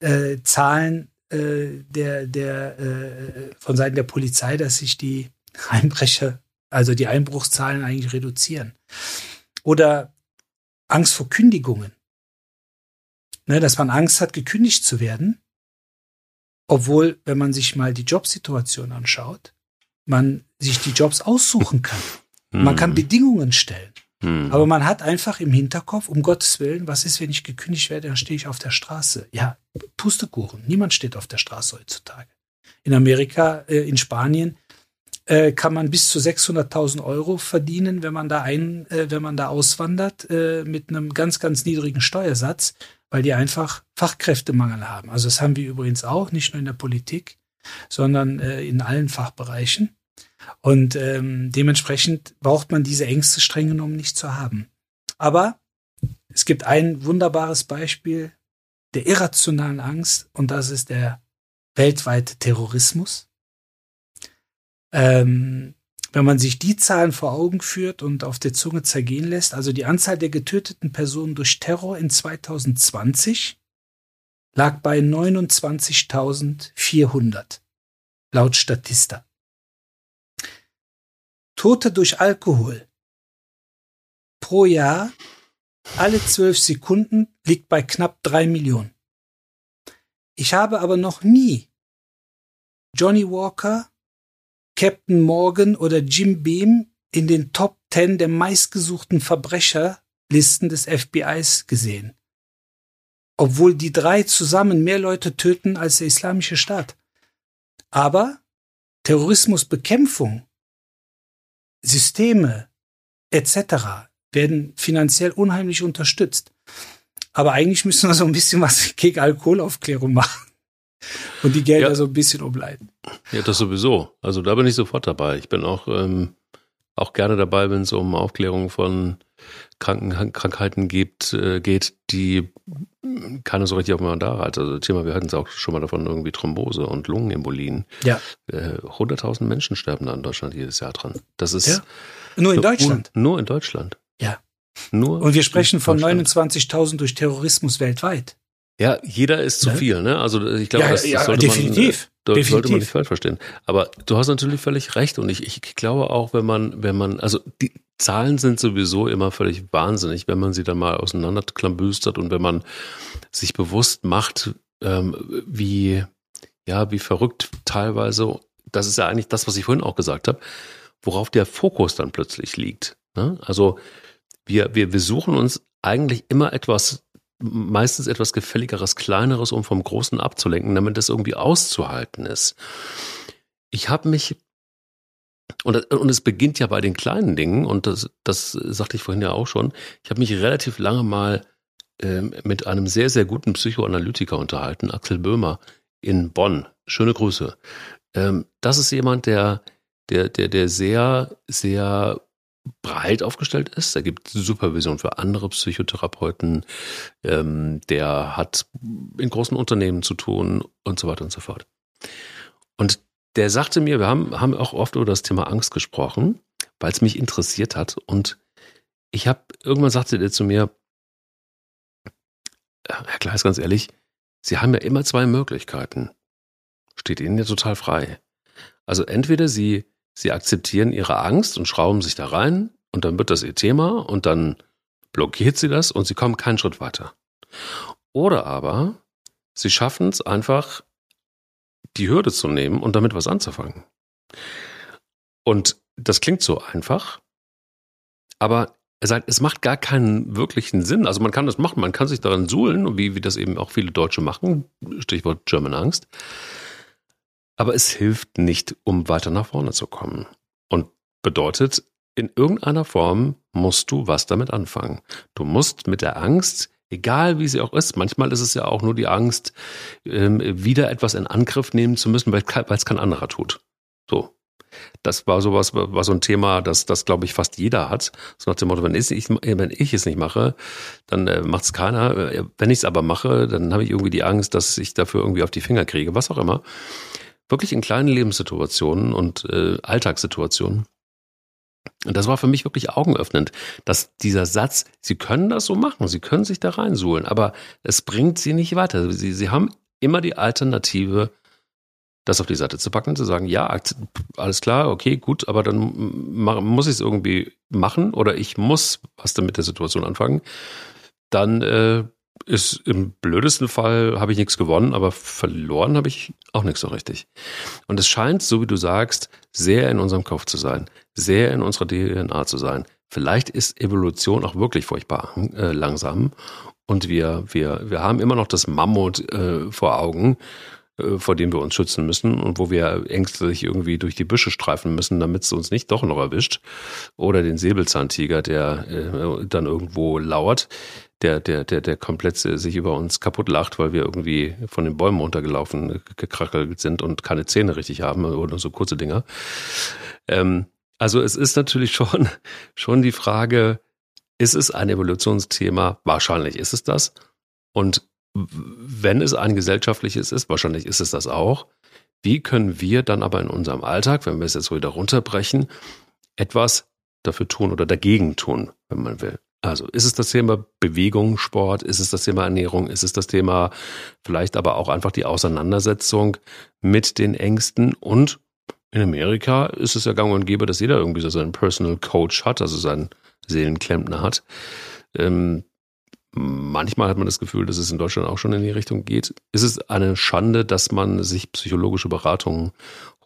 äh, Zahlen äh, der, der, äh, von Seiten der Polizei, dass sich die <laughs> Einbrecher, also die Einbruchszahlen eigentlich reduzieren. Oder Angst vor Kündigungen. Ne, dass man Angst hat, gekündigt zu werden. Obwohl, wenn man sich mal die Jobsituation anschaut, man sich die Jobs aussuchen kann. Man kann hm. Bedingungen stellen. Hm. Aber man hat einfach im Hinterkopf, um Gottes Willen, was ist, wenn ich gekündigt werde, dann stehe ich auf der Straße. Ja, Pustekuchen. Niemand steht auf der Straße heutzutage. In Amerika, äh, in Spanien, äh, kann man bis zu 600.000 Euro verdienen, wenn man da ein, äh, wenn man da auswandert, mit einem ganz, ganz niedrigen Steuersatz, weil die einfach Fachkräftemangel haben. Also das haben wir übrigens auch, nicht nur in der Politik, sondern äh, in allen Fachbereichen. Und ähm, dementsprechend braucht man diese Ängste streng genommen nicht zu haben. Aber es gibt ein wunderbares Beispiel der irrationalen Angst und das ist der weltweite Terrorismus. Ähm, wenn man sich die Zahlen vor Augen führt und auf der Zunge zergehen lässt, also die Anzahl der getöteten Personen durch Terror in 2020 lag bei 29.400 laut Statista. Tote durch Alkohol pro Jahr alle zwölf Sekunden liegt bei knapp drei Millionen. Ich habe aber noch nie Johnny Walker, Captain Morgan oder Jim Beam in den Top Ten der meistgesuchten Verbrecherlisten des FBIs gesehen. Obwohl die drei zusammen mehr Leute töten als der Islamische Staat. Aber Terrorismusbekämpfung Systeme etc. werden finanziell unheimlich unterstützt. Aber eigentlich müssen wir so ein bisschen was gegen Alkoholaufklärung machen und die Gelder ja. so ein bisschen umleiten. Ja, das sowieso. Also da bin ich sofort dabei. Ich bin auch, ähm, auch gerne dabei, wenn es um Aufklärung von Kranken, Krankheiten gibt, äh, geht, die keiner so richtig auf dem Radar hat. Also Thema, wir hatten es auch schon mal davon, irgendwie Thrombose und Lungenembolien. Ja. Äh, 100.000 Menschen sterben da in Deutschland jedes Jahr dran. Das ist ja. nur in Deutschland. Nur in Deutschland. Ja. Nur und wir sprechen von 29.000 durch Terrorismus weltweit. Ja, jeder ist zu ja. viel, ne? Also ich glaube, ja, das, das ja, sollte definitiv. man, definitiv. sollte man nicht falsch verstehen. Aber du hast natürlich völlig recht und ich, ich glaube auch, wenn man, wenn man, also die Zahlen sind sowieso immer völlig wahnsinnig, wenn man sie dann mal auseinanderklambüstert und wenn man sich bewusst macht, ähm, wie, ja, wie verrückt teilweise, das ist ja eigentlich das, was ich vorhin auch gesagt habe, worauf der Fokus dann plötzlich liegt. Ne? Also wir, wir, wir suchen uns eigentlich immer etwas meistens etwas gefälligeres, kleineres, um vom Großen abzulenken, damit das irgendwie auszuhalten ist. Ich habe mich und, und es beginnt ja bei den kleinen Dingen, und das, das sagte ich vorhin ja auch schon. Ich habe mich relativ lange mal ähm, mit einem sehr, sehr guten Psychoanalytiker unterhalten, Axel Böhmer in Bonn. Schöne Grüße. Ähm, das ist jemand, der, der, der, der sehr, sehr breit aufgestellt ist. Er gibt Supervision für andere Psychotherapeuten. Ähm, der hat in großen Unternehmen zu tun und so weiter und so fort. Und der sagte mir, wir haben, haben auch oft über das Thema Angst gesprochen, weil es mich interessiert hat. Und ich habe, irgendwann sagte der zu mir, Herr Kleis, ganz ehrlich, Sie haben ja immer zwei Möglichkeiten. Steht Ihnen ja total frei. Also entweder Sie Sie akzeptieren ihre Angst und schrauben sich da rein und dann wird das ihr Thema und dann blockiert sie das und sie kommen keinen Schritt weiter. Oder aber sie schaffen es einfach, die Hürde zu nehmen und damit was anzufangen. Und das klingt so einfach, aber er sagt, es macht gar keinen wirklichen Sinn. Also man kann das machen, man kann sich daran suhlen, wie, wie das eben auch viele Deutsche machen, Stichwort German Angst. Aber es hilft nicht, um weiter nach vorne zu kommen. Und bedeutet, in irgendeiner Form musst du was damit anfangen. Du musst mit der Angst, egal wie sie auch ist, manchmal ist es ja auch nur die Angst, ähm, wieder etwas in Angriff nehmen zu müssen, weil es kein anderer tut. So. Das war sowas, war so ein Thema, das, das glaube ich fast jeder hat. So nach dem Motto, wenn ich, wenn ich es nicht mache, dann äh, macht es keiner. Äh, wenn ich es aber mache, dann habe ich irgendwie die Angst, dass ich dafür irgendwie auf die Finger kriege, was auch immer wirklich in kleinen Lebenssituationen und äh, Alltagssituationen. Und das war für mich wirklich augenöffnend, dass dieser Satz, Sie können das so machen, Sie können sich da reinsuhlen, aber es bringt Sie nicht weiter. Sie, Sie haben immer die Alternative, das auf die Seite zu packen, zu sagen, ja, alles klar, okay, gut, aber dann muss ich es irgendwie machen oder ich muss was damit der Situation anfangen, dann äh, ist im blödesten Fall habe ich nichts gewonnen, aber verloren habe ich auch nichts so richtig. Und es scheint, so wie du sagst, sehr in unserem Kopf zu sein, sehr in unserer DNA zu sein. Vielleicht ist Evolution auch wirklich furchtbar äh, langsam und wir, wir, wir haben immer noch das Mammut äh, vor Augen äh, vor dem wir uns schützen müssen und wo wir ängstlich irgendwie durch die Büsche streifen müssen, damit es uns nicht doch noch erwischt. Oder den Säbelzahntiger, der äh, dann irgendwo lauert, der, der, der, der komplett sich über uns kaputt lacht, weil wir irgendwie von den Bäumen runtergelaufen, gekrackelt sind und keine Zähne richtig haben oder so kurze Dinger. Ähm, also es ist natürlich <laughs> schon, schon die Frage, ist es ein Evolutionsthema? Wahrscheinlich ist es das. Und wenn es ein gesellschaftliches ist, wahrscheinlich ist es das auch, wie können wir dann aber in unserem Alltag, wenn wir es jetzt wieder runterbrechen, etwas dafür tun oder dagegen tun, wenn man will? Also ist es das Thema Bewegung, Sport, ist es das Thema Ernährung, ist es das Thema vielleicht aber auch einfach die Auseinandersetzung mit den Ängsten und in Amerika ist es ja gang und gäbe, dass jeder irgendwie so seinen Personal Coach hat, also seinen Seelenklempner hat. Ähm, Manchmal hat man das Gefühl, dass es in Deutschland auch schon in die Richtung geht. Ist es eine Schande, dass man sich psychologische Beratungen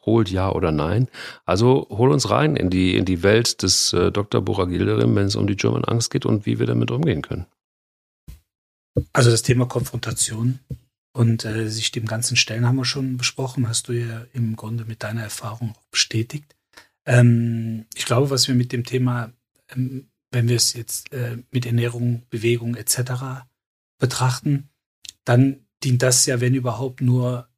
holt, ja oder nein? Also hol uns rein in die, in die Welt des äh, Dr. Bora Gilderim, wenn es um die German Angst geht und wie wir damit umgehen können. Also das Thema Konfrontation und äh, sich dem ganzen Stellen haben wir schon besprochen, hast du ja im Grunde mit deiner Erfahrung bestätigt. Ähm, ich glaube, was wir mit dem Thema ähm, wenn wir es jetzt äh, mit Ernährung, Bewegung etc. betrachten, dann dient das ja, wenn überhaupt, nur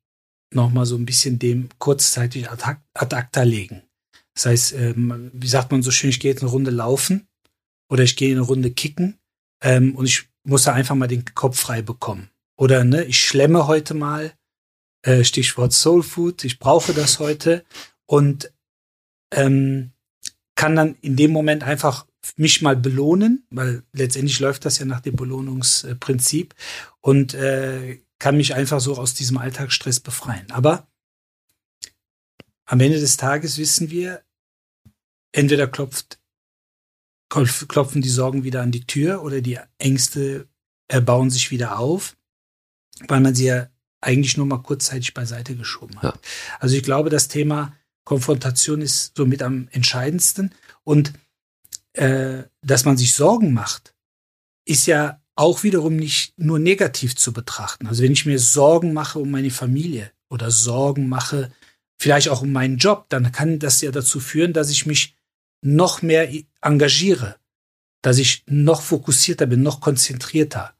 nochmal so ein bisschen dem kurzzeitig ad, acta legen. Das heißt, ähm, wie sagt man so schön, ich gehe jetzt eine Runde laufen oder ich gehe eine Runde kicken ähm, und ich muss da einfach mal den Kopf frei bekommen. Oder ne, ich schlemme heute mal, äh, Stichwort Soul Food, ich brauche das heute und ähm, kann dann in dem Moment einfach mich mal belohnen, weil letztendlich läuft das ja nach dem Belohnungsprinzip und äh, kann mich einfach so aus diesem Alltagsstress befreien. Aber am Ende des Tages wissen wir, entweder klopft, klopfen die Sorgen wieder an die Tür oder die Ängste erbauen sich wieder auf, weil man sie ja eigentlich nur mal kurzzeitig beiseite geschoben hat. Ja. Also ich glaube, das Thema Konfrontation ist somit am entscheidendsten und äh, dass man sich Sorgen macht, ist ja auch wiederum nicht nur negativ zu betrachten. Also wenn ich mir Sorgen mache um meine Familie oder Sorgen mache, vielleicht auch um meinen Job, dann kann das ja dazu führen, dass ich mich noch mehr engagiere, dass ich noch fokussierter bin, noch konzentrierter.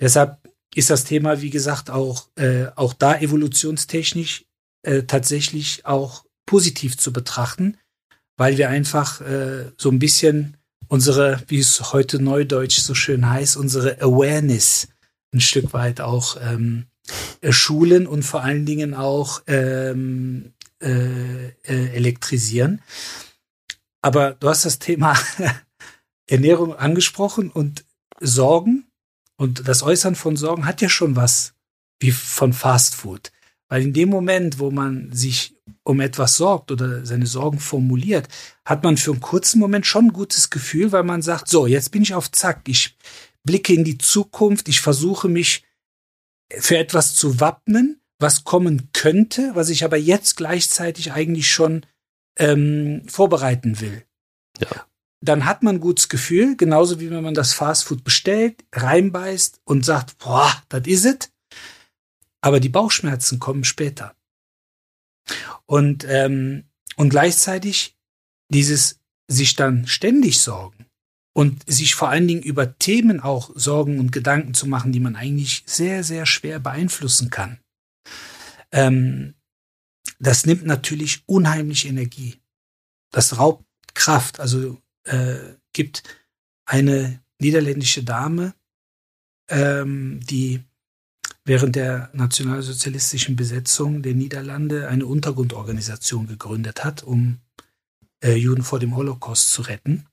Deshalb ist das Thema, wie gesagt, auch, äh, auch da evolutionstechnisch äh, tatsächlich auch positiv zu betrachten, weil wir einfach äh, so ein bisschen unsere, wie es heute neudeutsch so schön heißt, unsere Awareness ein Stück weit auch ähm, schulen und vor allen Dingen auch ähm, äh, äh, elektrisieren. Aber du hast das Thema <laughs> Ernährung angesprochen und Sorgen und das Äußern von Sorgen hat ja schon was wie von Fast Food. Weil in dem Moment, wo man sich um etwas sorgt oder seine Sorgen formuliert, hat man für einen kurzen Moment schon ein gutes Gefühl, weil man sagt, so, jetzt bin ich auf Zack, ich blicke in die Zukunft, ich versuche mich für etwas zu wappnen, was kommen könnte, was ich aber jetzt gleichzeitig eigentlich schon ähm, vorbereiten will. Ja. Dann hat man ein gutes Gefühl, genauso wie wenn man das Fastfood bestellt, reinbeißt und sagt, boah, das is es. Aber die Bauchschmerzen kommen später. Und, ähm, und gleichzeitig dieses sich dann ständig sorgen und sich vor allen Dingen über Themen auch Sorgen und Gedanken zu machen, die man eigentlich sehr, sehr schwer beeinflussen kann. Ähm, das nimmt natürlich unheimlich Energie. Das raubt Kraft. Also äh, gibt eine niederländische Dame, ähm, die während der nationalsozialistischen Besetzung der Niederlande eine Untergrundorganisation gegründet hat, um äh, Juden vor dem Holocaust zu retten.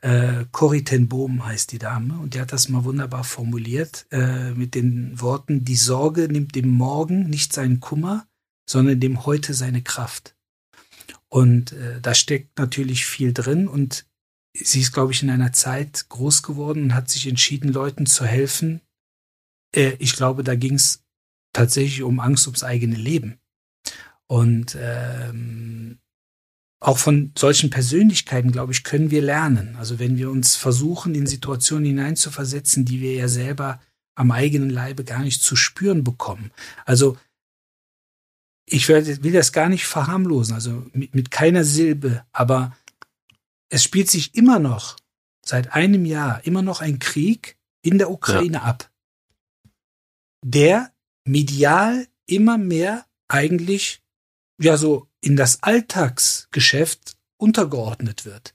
Äh, Corrie ten Boom heißt die Dame und die hat das mal wunderbar formuliert äh, mit den Worten, die Sorge nimmt dem Morgen nicht seinen Kummer, sondern dem Heute seine Kraft. Und äh, da steckt natürlich viel drin und sie ist, glaube ich, in einer Zeit groß geworden und hat sich entschieden, Leuten zu helfen. Äh, ich glaube, da ging es tatsächlich um Angst ums eigene Leben. Und ähm, auch von solchen Persönlichkeiten, glaube ich, können wir lernen. Also wenn wir uns versuchen, in Situationen hineinzuversetzen, die wir ja selber am eigenen Leibe gar nicht zu spüren bekommen. Also ich will das gar nicht verharmlosen, also mit, mit keiner Silbe, aber es spielt sich immer noch seit einem Jahr immer noch ein Krieg in der Ukraine ja. ab, der medial immer mehr eigentlich ja so in das Alltagsgeschäft untergeordnet wird.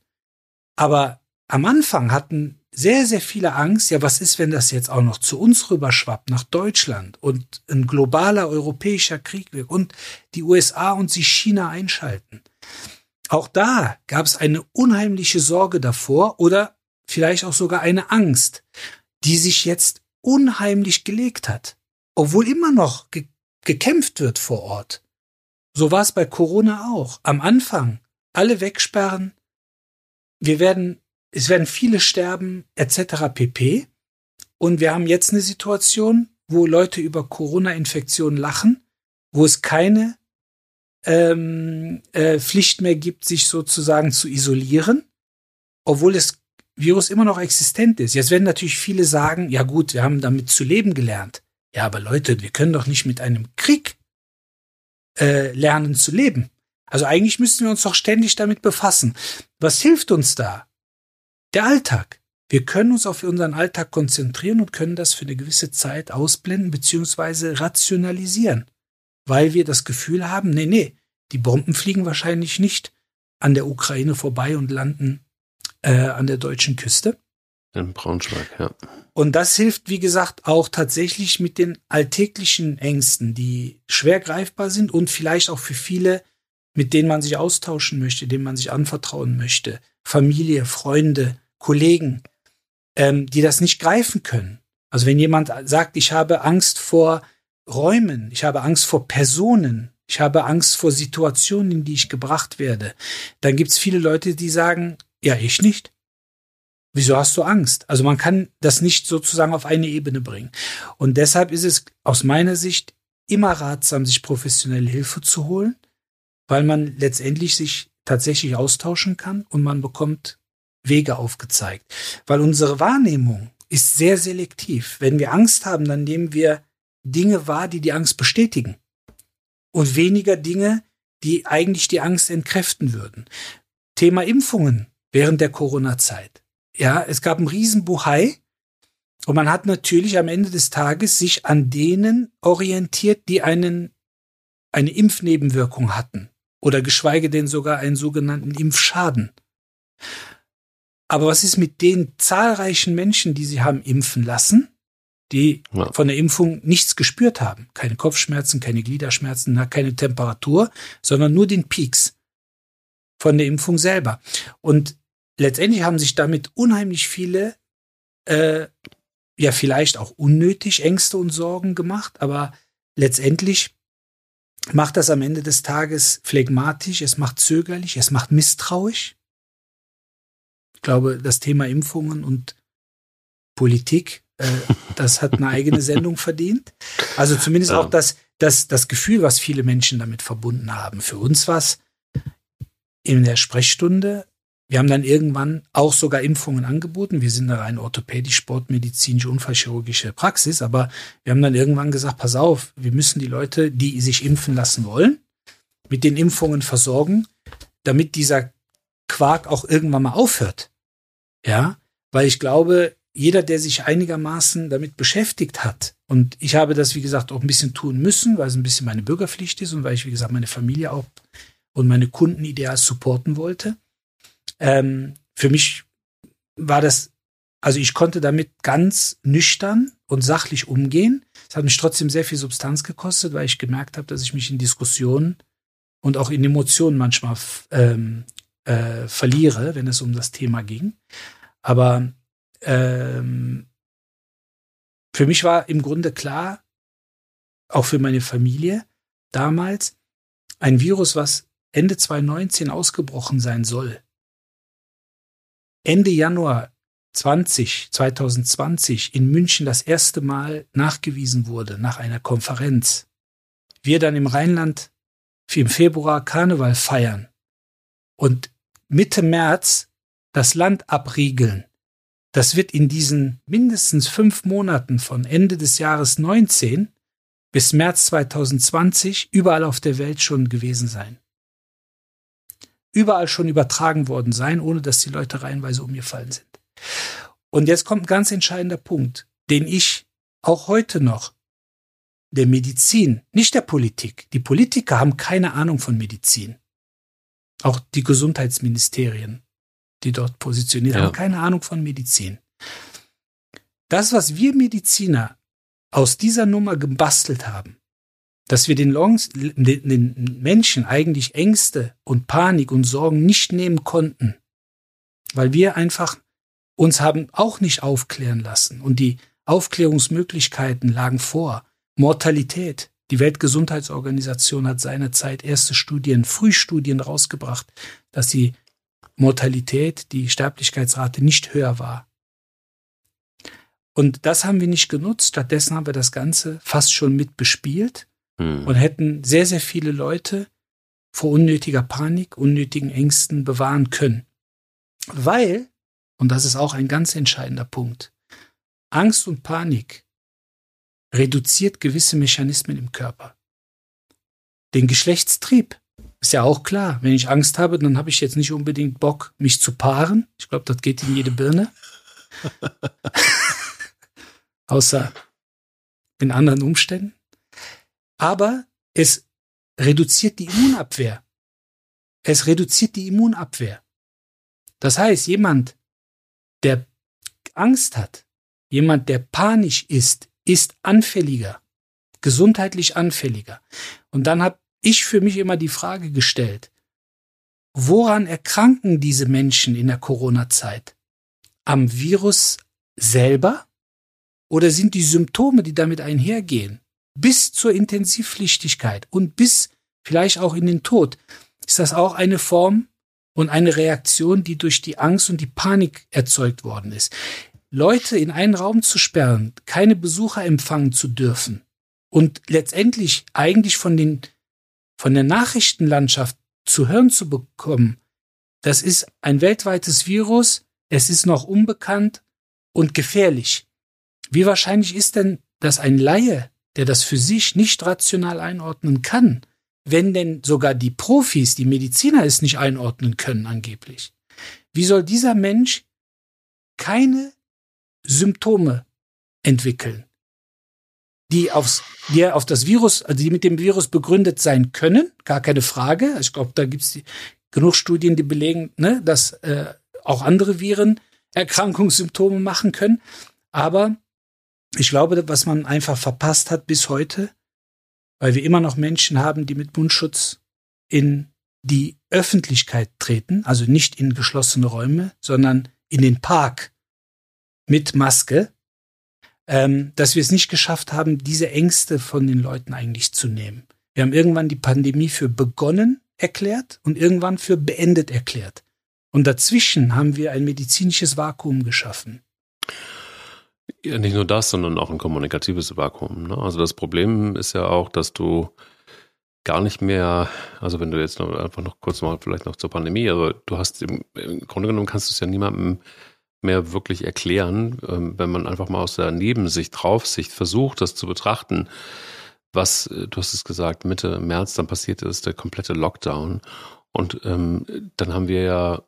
Aber am Anfang hatten sehr, sehr viele Angst, ja, was ist, wenn das jetzt auch noch zu uns rüberschwappt, nach Deutschland und ein globaler europäischer Krieg wird und die USA und sich China einschalten. Auch da gab es eine unheimliche Sorge davor oder vielleicht auch sogar eine Angst, die sich jetzt unheimlich gelegt hat, obwohl immer noch ge gekämpft wird vor Ort. So war es bei Corona auch. Am Anfang alle wegsperren. Wir werden, es werden viele sterben, etc. pp. Und wir haben jetzt eine Situation, wo Leute über Corona-Infektionen lachen, wo es keine ähm, äh, Pflicht mehr gibt, sich sozusagen zu isolieren, obwohl das Virus immer noch existent ist. Jetzt werden natürlich viele sagen, ja gut, wir haben damit zu leben gelernt. Ja, aber Leute, wir können doch nicht mit einem Krieg äh, lernen zu leben. Also eigentlich müssten wir uns doch ständig damit befassen. Was hilft uns da? Der Alltag. Wir können uns auf unseren Alltag konzentrieren und können das für eine gewisse Zeit ausblenden bzw. rationalisieren, weil wir das Gefühl haben, nee, nee, die Bomben fliegen wahrscheinlich nicht an der Ukraine vorbei und landen äh, an der deutschen Küste. In Braunschweig, ja. Und das hilft, wie gesagt, auch tatsächlich mit den alltäglichen Ängsten, die schwer greifbar sind und vielleicht auch für viele, mit denen man sich austauschen möchte, denen man sich anvertrauen möchte. Familie, Freunde, Kollegen, ähm, die das nicht greifen können. Also wenn jemand sagt, ich habe Angst vor Räumen, ich habe Angst vor Personen, ich habe Angst vor Situationen, in die ich gebracht werde, dann gibt es viele Leute, die sagen, ja, ich nicht. Wieso hast du Angst? Also man kann das nicht sozusagen auf eine Ebene bringen. Und deshalb ist es aus meiner Sicht immer ratsam, sich professionelle Hilfe zu holen, weil man letztendlich sich tatsächlich austauschen kann und man bekommt Wege aufgezeigt. Weil unsere Wahrnehmung ist sehr selektiv. Wenn wir Angst haben, dann nehmen wir Dinge wahr, die die Angst bestätigen und weniger Dinge, die eigentlich die Angst entkräften würden. Thema Impfungen während der Corona-Zeit. Ja, es gab einen Riesenbuhai. Und man hat natürlich am Ende des Tages sich an denen orientiert, die einen, eine Impfnebenwirkung hatten. Oder geschweige denn sogar einen sogenannten Impfschaden. Aber was ist mit den zahlreichen Menschen, die sie haben impfen lassen, die ja. von der Impfung nichts gespürt haben? Keine Kopfschmerzen, keine Gliederschmerzen, keine Temperatur, sondern nur den Peaks von der Impfung selber. Und letztendlich haben sich damit unheimlich viele, äh, ja vielleicht auch unnötig Ängste und Sorgen gemacht, aber letztendlich macht das am Ende des Tages phlegmatisch, es macht zögerlich, es macht misstrauisch. Ich glaube, das Thema Impfungen und Politik, äh, <laughs> das hat eine eigene Sendung verdient. Also zumindest auch das, das, das Gefühl, was viele Menschen damit verbunden haben. Für uns war es in der Sprechstunde wir haben dann irgendwann auch sogar Impfungen angeboten. Wir sind da rein orthopädisch, sportmedizinische, unfallchirurgische Praxis, aber wir haben dann irgendwann gesagt, pass auf, wir müssen die Leute, die sich impfen lassen wollen, mit den Impfungen versorgen, damit dieser Quark auch irgendwann mal aufhört. Ja, weil ich glaube, jeder, der sich einigermaßen damit beschäftigt hat, und ich habe das, wie gesagt, auch ein bisschen tun müssen, weil es ein bisschen meine Bürgerpflicht ist und weil ich, wie gesagt, meine Familie auch und meine Kunden ideal supporten wollte, ähm, für mich war das, also ich konnte damit ganz nüchtern und sachlich umgehen. Es hat mich trotzdem sehr viel Substanz gekostet, weil ich gemerkt habe, dass ich mich in Diskussionen und auch in Emotionen manchmal ähm, äh, verliere, wenn es um das Thema ging. Aber ähm, für mich war im Grunde klar, auch für meine Familie damals, ein Virus, was Ende 2019 ausgebrochen sein soll, Ende Januar 20, 2020 in München das erste Mal nachgewiesen wurde nach einer Konferenz. Wir dann im Rheinland im Februar Karneval feiern und Mitte März das Land abriegeln. Das wird in diesen mindestens fünf Monaten von Ende des Jahres 19 bis März 2020 überall auf der Welt schon gewesen sein. Überall schon übertragen worden sein, ohne dass die Leute reihenweise umgefallen sind. Und jetzt kommt ein ganz entscheidender Punkt, den ich auch heute noch der Medizin, nicht der Politik. Die Politiker haben keine Ahnung von Medizin. Auch die Gesundheitsministerien, die dort positioniert, ja. haben keine Ahnung von Medizin. Das, was wir Mediziner aus dieser Nummer gebastelt haben, dass wir den, Longs, den Menschen eigentlich Ängste und Panik und Sorgen nicht nehmen konnten, weil wir einfach uns haben auch nicht aufklären lassen und die Aufklärungsmöglichkeiten lagen vor. Mortalität. Die Weltgesundheitsorganisation hat seinerzeit erste Studien, Frühstudien rausgebracht, dass die Mortalität, die Sterblichkeitsrate nicht höher war. Und das haben wir nicht genutzt. Stattdessen haben wir das Ganze fast schon mit bespielt hm. und hätten sehr, sehr viele Leute vor unnötiger Panik, unnötigen Ängsten bewahren können. Weil und das ist auch ein ganz entscheidender Punkt. Angst und Panik reduziert gewisse Mechanismen im Körper. Den Geschlechtstrieb ist ja auch klar. Wenn ich Angst habe, dann habe ich jetzt nicht unbedingt Bock, mich zu paaren. Ich glaube, das geht in jede Birne. <laughs> Außer in anderen Umständen. Aber es reduziert die Immunabwehr. Es reduziert die Immunabwehr. Das heißt, jemand, der Angst hat, jemand, der panisch ist, ist anfälliger, gesundheitlich anfälliger. Und dann habe ich für mich immer die Frage gestellt, woran erkranken diese Menschen in der Corona-Zeit? Am Virus selber? Oder sind die Symptome, die damit einhergehen, bis zur Intensivpflichtigkeit und bis vielleicht auch in den Tod, ist das auch eine Form und eine Reaktion, die durch die Angst und die Panik erzeugt worden ist. Leute in einen Raum zu sperren, keine Besucher empfangen zu dürfen und letztendlich eigentlich von den von der Nachrichtenlandschaft zu hören zu bekommen, das ist ein weltweites Virus, es ist noch unbekannt und gefährlich. Wie wahrscheinlich ist denn, dass ein Laie, der das für sich nicht rational einordnen kann, wenn denn sogar die Profis, die Mediziner es nicht einordnen können angeblich? Wie soll dieser Mensch keine Symptome entwickeln, die aufs, die auf das Virus, also die mit dem Virus begründet sein können, gar keine Frage. Ich glaube, da gibt es genug Studien, die belegen, ne, dass äh, auch andere Viren Erkrankungssymptome machen können. Aber ich glaube, was man einfach verpasst hat bis heute, weil wir immer noch Menschen haben, die mit Mundschutz in die Öffentlichkeit treten, also nicht in geschlossene Räume, sondern in den Park mit Maske, ähm, dass wir es nicht geschafft haben, diese Ängste von den Leuten eigentlich zu nehmen. Wir haben irgendwann die Pandemie für begonnen erklärt und irgendwann für beendet erklärt. Und dazwischen haben wir ein medizinisches Vakuum geschaffen. Ja, nicht nur das, sondern auch ein kommunikatives Vakuum. Ne? Also das Problem ist ja auch, dass du gar nicht mehr, also wenn du jetzt noch einfach noch kurz mal vielleicht noch zur Pandemie, aber du hast im, im Grunde genommen kannst du es ja niemandem mehr wirklich erklären, ähm, wenn man einfach mal aus der Nebensicht, Draufsicht versucht, das zu betrachten, was, äh, du hast es gesagt, Mitte März dann passiert ist, der komplette Lockdown. Und ähm, dann haben wir ja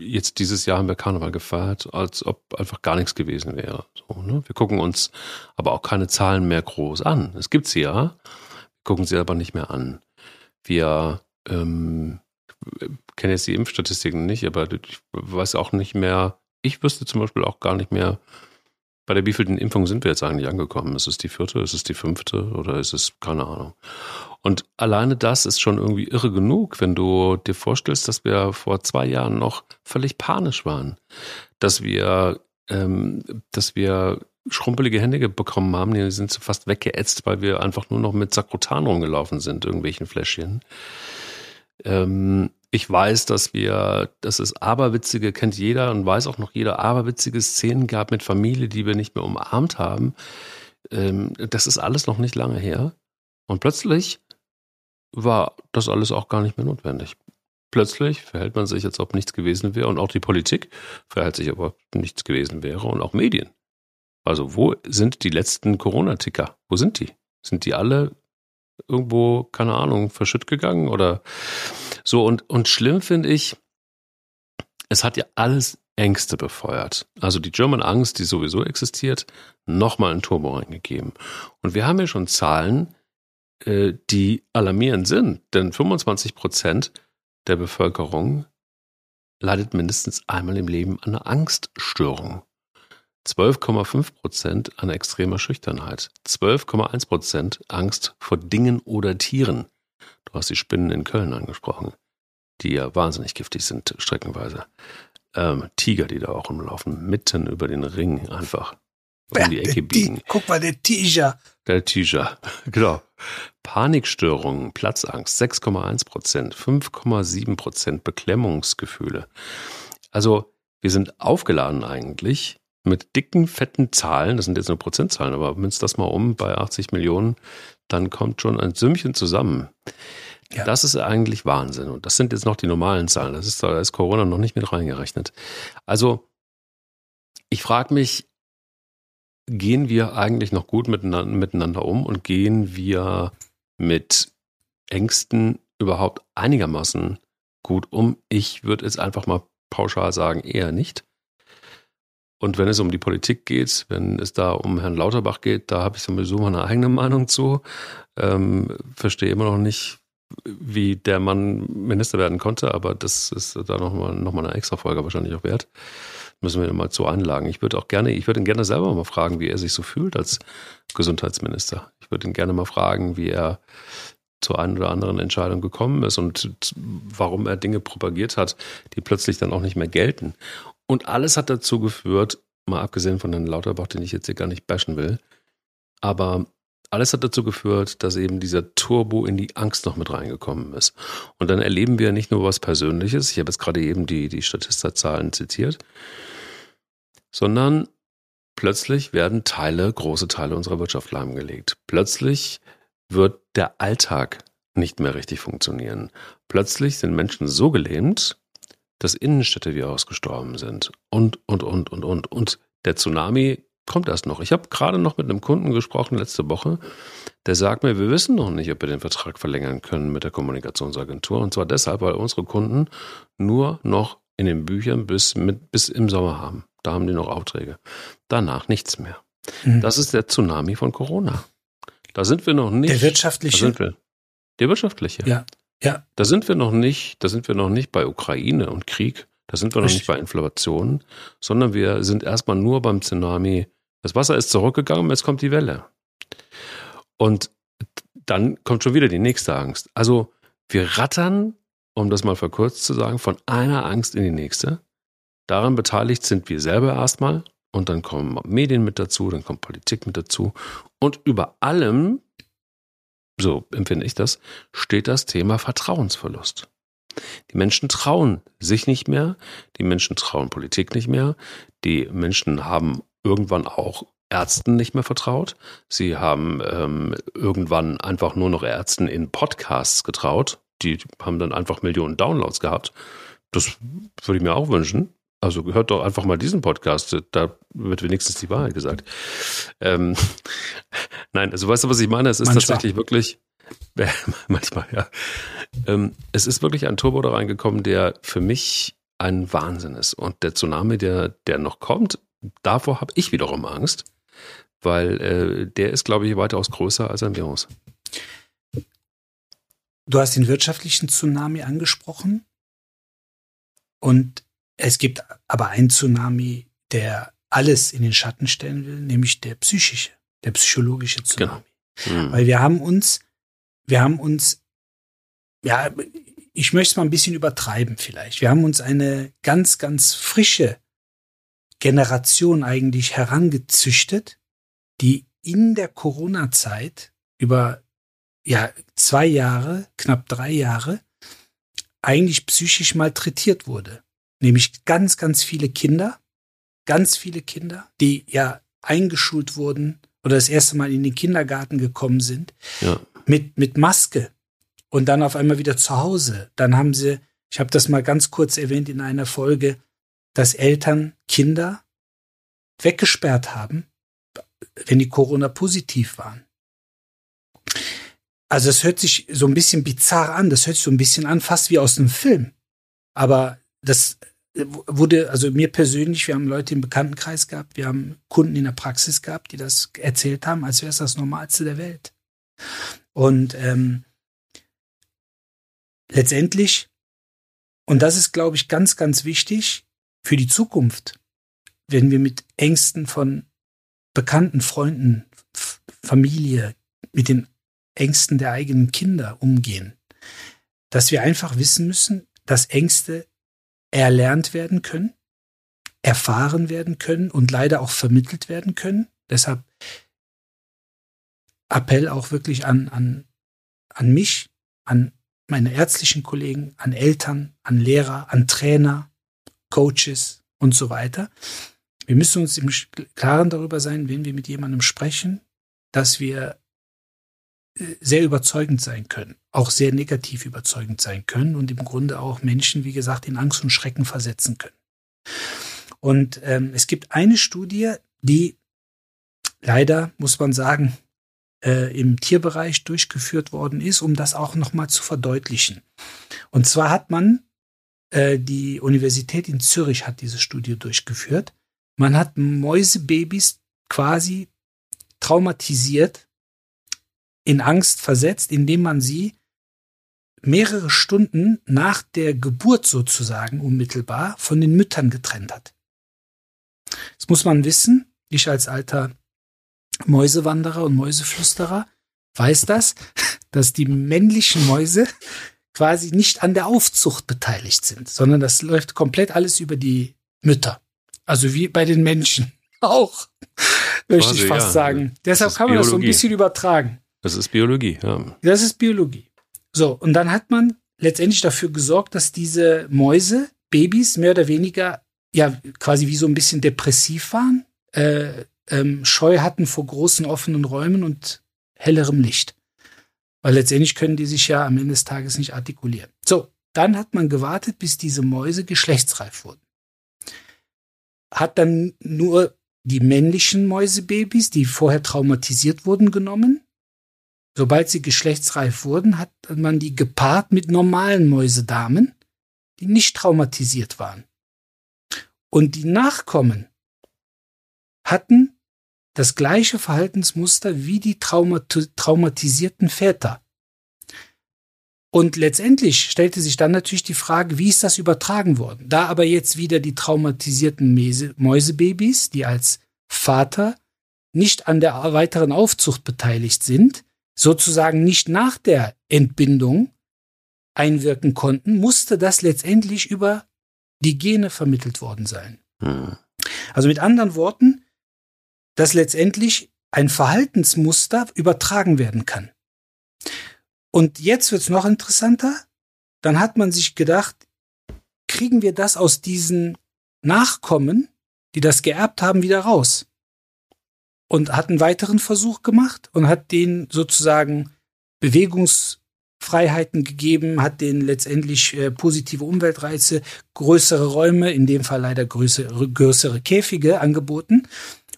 jetzt dieses Jahr haben wir Karneval gefeiert, als ob einfach gar nichts gewesen wäre. So, ne? Wir gucken uns aber auch keine Zahlen mehr groß an. Es gibt sie ja, wir gucken sie aber nicht mehr an. Wir ähm, kennen jetzt die Impfstatistiken nicht, aber ich weiß auch nicht mehr, ich wüsste zum Beispiel auch gar nicht mehr, bei der wievielten Impfung sind wir jetzt eigentlich angekommen? Ist es die vierte, ist es die fünfte oder ist es, keine Ahnung. Und alleine das ist schon irgendwie irre genug, wenn du dir vorstellst, dass wir vor zwei Jahren noch völlig panisch waren. Dass wir, ähm, dass wir schrumpelige Hände bekommen haben, die sind fast weggeätzt, weil wir einfach nur noch mit Sakrotan rumgelaufen sind, irgendwelchen Fläschchen. Ähm, ich weiß, dass wir, dass es aberwitzige, kennt jeder und weiß auch noch jeder, aberwitzige Szenen gab mit Familie, die wir nicht mehr umarmt haben. Ähm, das ist alles noch nicht lange her. Und plötzlich war das alles auch gar nicht mehr notwendig. Plötzlich verhält man sich, als ob nichts gewesen wäre und auch die Politik verhält sich, als ob nichts gewesen wäre und auch Medien. Also wo sind die letzten Corona-Ticker? Wo sind die? Sind die alle irgendwo, keine Ahnung, verschütt gegangen oder so? Und, und schlimm finde ich, es hat ja alles Ängste befeuert. Also die German Angst, die sowieso existiert, nochmal ein Turbo reingegeben. Und wir haben ja schon Zahlen, äh, die alarmierend sind, denn 25 Prozent der Bevölkerung leidet mindestens einmal im Leben an einer Angststörung. 12,5 Prozent an extremer Schüchternheit, 12,1 Prozent Angst vor Dingen oder Tieren. Du hast die Spinnen in Köln angesprochen, die ja wahnsinnig giftig sind, streckenweise. Ähm, Tiger, die da auch rumlaufen, mitten über den Ring einfach um die Ecke biegen. Guck mal, der Tiger. Der Tiger, <laughs> genau. Panikstörungen, Platzangst 6,1 Prozent, 5,7 Prozent Beklemmungsgefühle. Also wir sind aufgeladen eigentlich mit dicken, fetten Zahlen, das sind jetzt nur Prozentzahlen, aber es das mal um bei 80 Millionen, dann kommt schon ein Sümmchen zusammen. Ja. Das ist eigentlich Wahnsinn. Und das sind jetzt noch die normalen Zahlen. Das ist, da ist Corona noch nicht mit reingerechnet. Also, ich frage mich, gehen wir eigentlich noch gut miteinander, miteinander um und gehen wir mit Ängsten überhaupt einigermaßen gut um? Ich würde jetzt einfach mal pauschal sagen, eher nicht. Und wenn es um die Politik geht, wenn es da um Herrn Lauterbach geht, da habe ich sowieso meine eigene Meinung zu. Ähm, verstehe immer noch nicht, wie der Mann Minister werden konnte, aber das ist da nochmal noch mal eine extra Folge wahrscheinlich auch wert. Müssen wir mal zu anlagen. Ich würde auch gerne, ich würde ihn gerne selber mal fragen, wie er sich so fühlt als Gesundheitsminister. Ich würde ihn gerne mal fragen, wie er zur einen oder anderen Entscheidung gekommen ist und warum er Dinge propagiert hat, die plötzlich dann auch nicht mehr gelten. Und alles hat dazu geführt, mal abgesehen von Herrn Lauterbach, den ich jetzt hier gar nicht bashen will, aber alles hat dazu geführt, dass eben dieser Turbo in die Angst noch mit reingekommen ist. Und dann erleben wir nicht nur was Persönliches, ich habe jetzt gerade eben die, die Statista-Zahlen zitiert, sondern plötzlich werden Teile, große Teile unserer Wirtschaft lahmgelegt. Plötzlich wird der Alltag nicht mehr richtig funktionieren. Plötzlich sind Menschen so gelähmt, dass Innenstädte wie ausgestorben sind. Und, und, und, und, und. Und der Tsunami kommt erst noch. Ich habe gerade noch mit einem Kunden gesprochen letzte Woche, der sagt mir, wir wissen noch nicht, ob wir den Vertrag verlängern können mit der Kommunikationsagentur. Und zwar deshalb, weil unsere Kunden nur noch in den Büchern bis, mit, bis im Sommer haben. Da haben die noch Aufträge. Danach nichts mehr. Mhm. Das ist der Tsunami von Corona. Da sind wir noch nicht. Der wirtschaftliche. Da sind wir, der wirtschaftliche. Ja. Ja. Da sind wir noch nicht, da sind wir noch nicht bei Ukraine und Krieg, da sind wir Richtig. noch nicht bei Inflation, sondern wir sind erstmal nur beim Tsunami. Das Wasser ist zurückgegangen, jetzt kommt die Welle. Und dann kommt schon wieder die nächste Angst. Also wir rattern, um das mal verkürzt zu sagen, von einer Angst in die nächste. Daran beteiligt sind wir selber erstmal und dann kommen Medien mit dazu, dann kommt Politik mit dazu. Und über allem so empfinde ich das, steht das Thema Vertrauensverlust. Die Menschen trauen sich nicht mehr, die Menschen trauen Politik nicht mehr, die Menschen haben irgendwann auch Ärzten nicht mehr vertraut. Sie haben ähm, irgendwann einfach nur noch Ärzten in Podcasts getraut. Die haben dann einfach Millionen Downloads gehabt. Das würde ich mir auch wünschen. Also hört doch einfach mal diesen Podcast, da wird wenigstens die Wahrheit gesagt. Ähm, nein, also weißt du, was ich meine? Es ist manchmal. tatsächlich wirklich, <laughs> äh, manchmal, ja. Ähm, es ist wirklich ein Turbo da reingekommen, der für mich ein Wahnsinn ist. Und der Tsunami, der, der noch kommt, davor habe ich wiederum Angst, weil äh, der ist, glaube ich, weitaus größer als ein Virus. Du hast den wirtschaftlichen Tsunami angesprochen. Und es gibt aber einen Tsunami, der alles in den Schatten stellen will, nämlich der psychische, der psychologische Tsunami. Genau. Mhm. Weil wir haben uns, wir haben uns, ja, ich möchte es mal ein bisschen übertreiben vielleicht. Wir haben uns eine ganz, ganz frische Generation eigentlich herangezüchtet, die in der Corona-Zeit über ja zwei Jahre, knapp drei Jahre, eigentlich psychisch malträtiert wurde. Nämlich ganz, ganz viele Kinder, ganz viele Kinder, die ja eingeschult wurden oder das erste Mal in den Kindergarten gekommen sind, ja. mit, mit Maske und dann auf einmal wieder zu Hause. Dann haben sie, ich habe das mal ganz kurz erwähnt in einer Folge, dass Eltern Kinder weggesperrt haben, wenn die Corona positiv waren. Also es hört sich so ein bisschen bizarr an, das hört sich so ein bisschen an, fast wie aus einem Film. Aber das wurde, also mir persönlich, wir haben Leute im Bekanntenkreis gehabt, wir haben Kunden in der Praxis gehabt, die das erzählt haben, als wäre es das Normalste der Welt. Und ähm, letztendlich, und das ist, glaube ich, ganz, ganz wichtig für die Zukunft, wenn wir mit Ängsten von Bekannten, Freunden, Familie, mit den Ängsten der eigenen Kinder umgehen, dass wir einfach wissen müssen, dass Ängste erlernt werden können, erfahren werden können und leider auch vermittelt werden können. Deshalb Appell auch wirklich an, an, an mich, an meine ärztlichen Kollegen, an Eltern, an Lehrer, an Trainer, Coaches und so weiter. Wir müssen uns im Klaren darüber sein, wenn wir mit jemandem sprechen, dass wir sehr überzeugend sein können, auch sehr negativ überzeugend sein können und im Grunde auch Menschen, wie gesagt, in Angst und Schrecken versetzen können. Und ähm, es gibt eine Studie, die leider, muss man sagen, äh, im Tierbereich durchgeführt worden ist, um das auch nochmal zu verdeutlichen. Und zwar hat man, äh, die Universität in Zürich hat diese Studie durchgeführt. Man hat Mäusebabys quasi traumatisiert in Angst versetzt, indem man sie mehrere Stunden nach der Geburt sozusagen unmittelbar von den Müttern getrennt hat. Das muss man wissen. Ich als alter Mäusewanderer und Mäuseflüsterer weiß das, <laughs> dass die männlichen Mäuse quasi nicht an der Aufzucht beteiligt sind, sondern das läuft komplett alles über die Mütter. Also wie bei den Menschen <laughs> auch, möchte ich fast ja. sagen. Deshalb kann man Biologie. das so ein bisschen übertragen. Das ist Biologie, ja. Das ist Biologie. So, und dann hat man letztendlich dafür gesorgt, dass diese Mäuse, Babys, mehr oder weniger, ja, quasi wie so ein bisschen depressiv waren, äh, ähm, Scheu hatten vor großen offenen Räumen und hellerem Licht. Weil letztendlich können die sich ja am Ende des Tages nicht artikulieren. So, dann hat man gewartet, bis diese Mäuse geschlechtsreif wurden. Hat dann nur die männlichen Mäusebabys, die vorher traumatisiert wurden, genommen Sobald sie geschlechtsreif wurden, hat man die gepaart mit normalen Mäusedamen, die nicht traumatisiert waren. Und die Nachkommen hatten das gleiche Verhaltensmuster wie die traumat traumatisierten Väter. Und letztendlich stellte sich dann natürlich die Frage, wie ist das übertragen worden? Da aber jetzt wieder die traumatisierten Mäusebabys, die als Vater nicht an der weiteren Aufzucht beteiligt sind, sozusagen nicht nach der Entbindung einwirken konnten, musste das letztendlich über die Gene vermittelt worden sein. Hm. Also mit anderen Worten, dass letztendlich ein Verhaltensmuster übertragen werden kann. Und jetzt wird's noch interessanter. Dann hat man sich gedacht, kriegen wir das aus diesen Nachkommen, die das geerbt haben, wieder raus? Und hat einen weiteren Versuch gemacht und hat denen sozusagen Bewegungsfreiheiten gegeben, hat denen letztendlich äh, positive Umweltreize, größere Räume, in dem Fall leider größere, größere Käfige angeboten.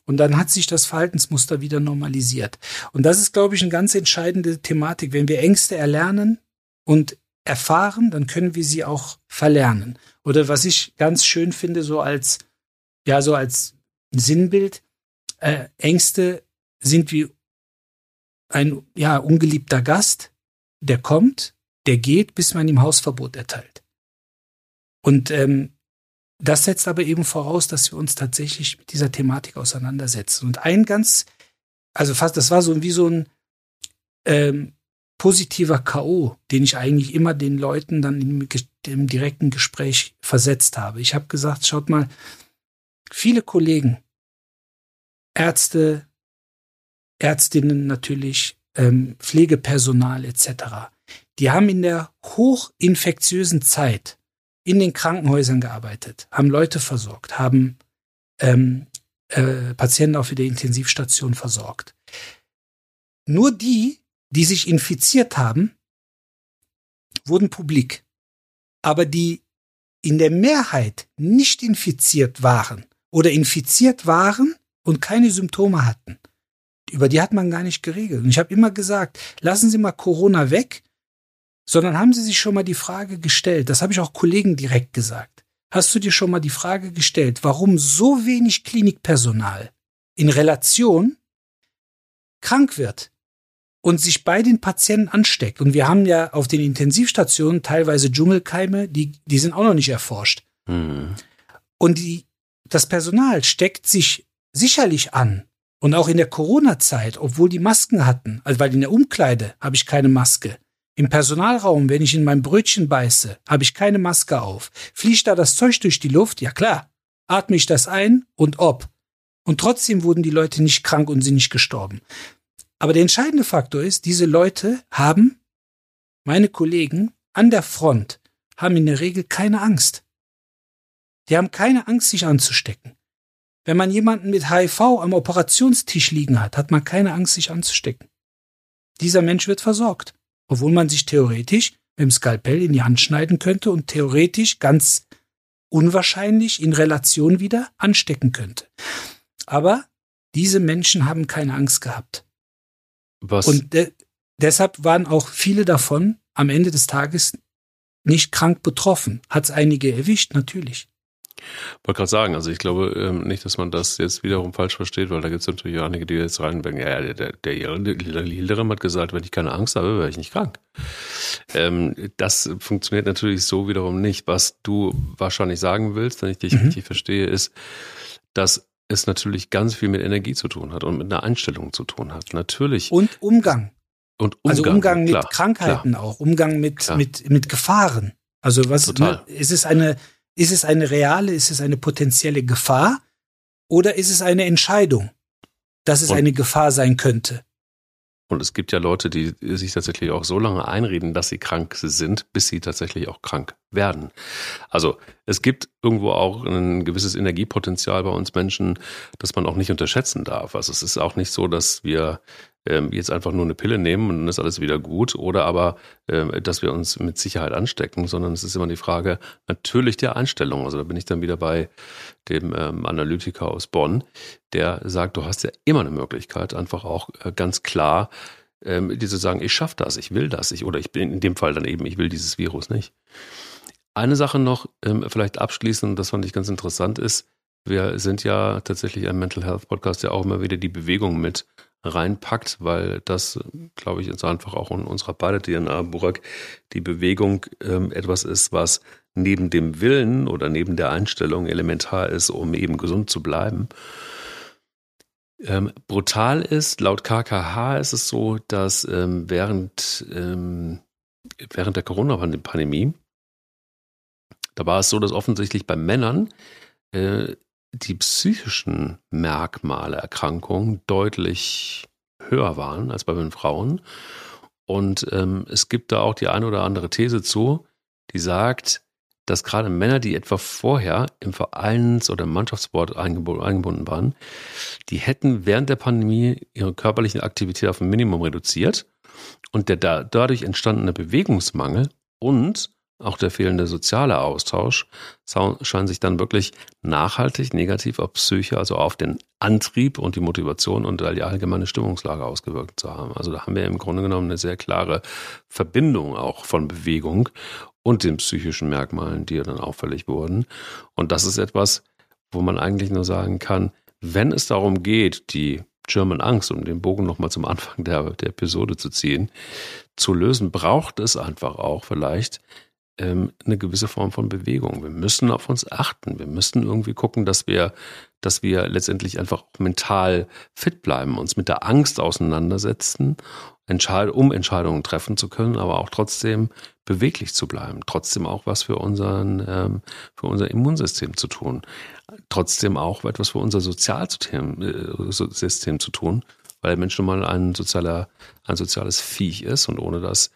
Und dann hat sich das Verhaltensmuster wieder normalisiert. Und das ist, glaube ich, eine ganz entscheidende Thematik. Wenn wir Ängste erlernen und erfahren, dann können wir sie auch verlernen. Oder was ich ganz schön finde, so als, ja, so als Sinnbild, äh, Ängste sind wie ein ja ungeliebter Gast, der kommt, der geht, bis man ihm Hausverbot erteilt. Und ähm, das setzt aber eben voraus, dass wir uns tatsächlich mit dieser Thematik auseinandersetzen. Und ein ganz, also fast, das war so wie so ein ähm, positiver K.O., den ich eigentlich immer den Leuten dann im, im direkten Gespräch versetzt habe. Ich habe gesagt, schaut mal, viele Kollegen, Ärzte, Ärztinnen natürlich, ähm, Pflegepersonal etc., die haben in der hochinfektiösen Zeit in den Krankenhäusern gearbeitet, haben Leute versorgt, haben ähm, äh, Patienten auf der Intensivstation versorgt. Nur die, die sich infiziert haben, wurden publik. Aber die in der Mehrheit nicht infiziert waren oder infiziert waren und keine Symptome hatten, über die hat man gar nicht geregelt. Und ich habe immer gesagt, lassen Sie mal Corona weg, sondern haben Sie sich schon mal die Frage gestellt, das habe ich auch Kollegen direkt gesagt, hast du dir schon mal die Frage gestellt, warum so wenig Klinikpersonal in Relation krank wird und sich bei den Patienten ansteckt? Und wir haben ja auf den Intensivstationen teilweise Dschungelkeime, die, die sind auch noch nicht erforscht. Mhm. Und die, das Personal steckt sich sicherlich an, und auch in der Corona-Zeit, obwohl die Masken hatten, also weil in der Umkleide habe ich keine Maske. Im Personalraum, wenn ich in mein Brötchen beiße, habe ich keine Maske auf. Fliegt da das Zeug durch die Luft? Ja klar. Atme ich das ein und ob. Und trotzdem wurden die Leute nicht krank und sind nicht gestorben. Aber der entscheidende Faktor ist, diese Leute haben, meine Kollegen an der Front, haben in der Regel keine Angst. Die haben keine Angst, sich anzustecken. Wenn man jemanden mit HIV am Operationstisch liegen hat, hat man keine Angst, sich anzustecken. Dieser Mensch wird versorgt, obwohl man sich theoretisch mit dem Skalpell in die Hand schneiden könnte und theoretisch ganz unwahrscheinlich in Relation wieder anstecken könnte. Aber diese Menschen haben keine Angst gehabt. Was? Und de deshalb waren auch viele davon am Ende des Tages nicht krank betroffen. Hat es einige erwischt, natürlich. Wollte gerade sagen, also ich glaube ähm, nicht, dass man das jetzt wiederum falsch versteht, weil da gibt es natürlich auch einige, die jetzt reinbringen, ja, der, der, der Hilderim hat gesagt, wenn ich keine Angst habe, wäre ich nicht krank. Ähm, das funktioniert natürlich so wiederum nicht. Was du wahrscheinlich sagen willst, wenn ich dich mhm. richtig verstehe, ist, dass es natürlich ganz viel mit Energie zu tun hat und mit einer Einstellung zu tun hat. Natürlich. Und Umgang. Und Umgang, also Umgang mit klar, Krankheiten klar. auch, Umgang mit, mit, mit Gefahren. Also was, Total. Ne, es ist eine, ist es eine reale, ist es eine potenzielle Gefahr oder ist es eine Entscheidung, dass es und, eine Gefahr sein könnte? Und es gibt ja Leute, die sich tatsächlich auch so lange einreden, dass sie krank sind, bis sie tatsächlich auch krank werden. Also es gibt irgendwo auch ein gewisses Energiepotenzial bei uns Menschen, das man auch nicht unterschätzen darf. Also es ist auch nicht so, dass wir ähm, jetzt einfach nur eine Pille nehmen und dann ist alles wieder gut oder aber, ähm, dass wir uns mit Sicherheit anstecken, sondern es ist immer die Frage natürlich der Einstellung. Also da bin ich dann wieder bei dem ähm, Analytiker aus Bonn, der sagt, du hast ja immer eine Möglichkeit, einfach auch äh, ganz klar ähm, die zu sagen, ich schaffe das, ich will das, ich oder ich bin in dem Fall dann eben, ich will dieses Virus nicht. Eine Sache noch, ähm, vielleicht abschließend, das fand ich ganz interessant, ist, wir sind ja tatsächlich ein Mental Health Podcast, der auch immer wieder die Bewegung mit reinpackt, weil das, glaube ich, jetzt einfach auch in unserer beide DNA, Burak, die Bewegung ähm, etwas ist, was neben dem Willen oder neben der Einstellung elementar ist, um eben gesund zu bleiben. Ähm, brutal ist, laut KKH ist es so, dass ähm, während, ähm, während der Corona-Pandemie, da war es so, dass offensichtlich bei Männern äh, die psychischen Merkmale Erkrankungen deutlich höher waren als bei den Frauen. Und ähm, es gibt da auch die eine oder andere These zu, die sagt, dass gerade Männer, die etwa vorher im Vereins- oder Mannschaftssport eingebunden waren, die hätten während der Pandemie ihre körperliche Aktivität auf ein Minimum reduziert und der da dadurch entstandene Bewegungsmangel und auch der fehlende soziale Austausch scheint sich dann wirklich nachhaltig negativ auf Psyche, also auf den Antrieb und die Motivation und die allgemeine Stimmungslage ausgewirkt zu haben. Also da haben wir im Grunde genommen eine sehr klare Verbindung auch von Bewegung und den psychischen Merkmalen, die dann auffällig wurden. Und das ist etwas, wo man eigentlich nur sagen kann, wenn es darum geht, die German Angst, um den Bogen nochmal zum Anfang der, der Episode zu ziehen, zu lösen, braucht es einfach auch vielleicht ähm, eine gewisse Form von Bewegung. Wir müssen auf uns achten. Wir müssen irgendwie gucken, dass wir dass wir letztendlich einfach mental fit bleiben, uns mit der Angst auseinandersetzen, um Entscheidungen treffen zu können, aber auch trotzdem beweglich zu bleiben, trotzdem auch was für unseren, ähm, für unser Immunsystem zu tun, trotzdem auch etwas für unser Sozialsystem äh, zu tun, weil der Mensch nun mal ein sozialer, ein soziales Viech ist und ohne das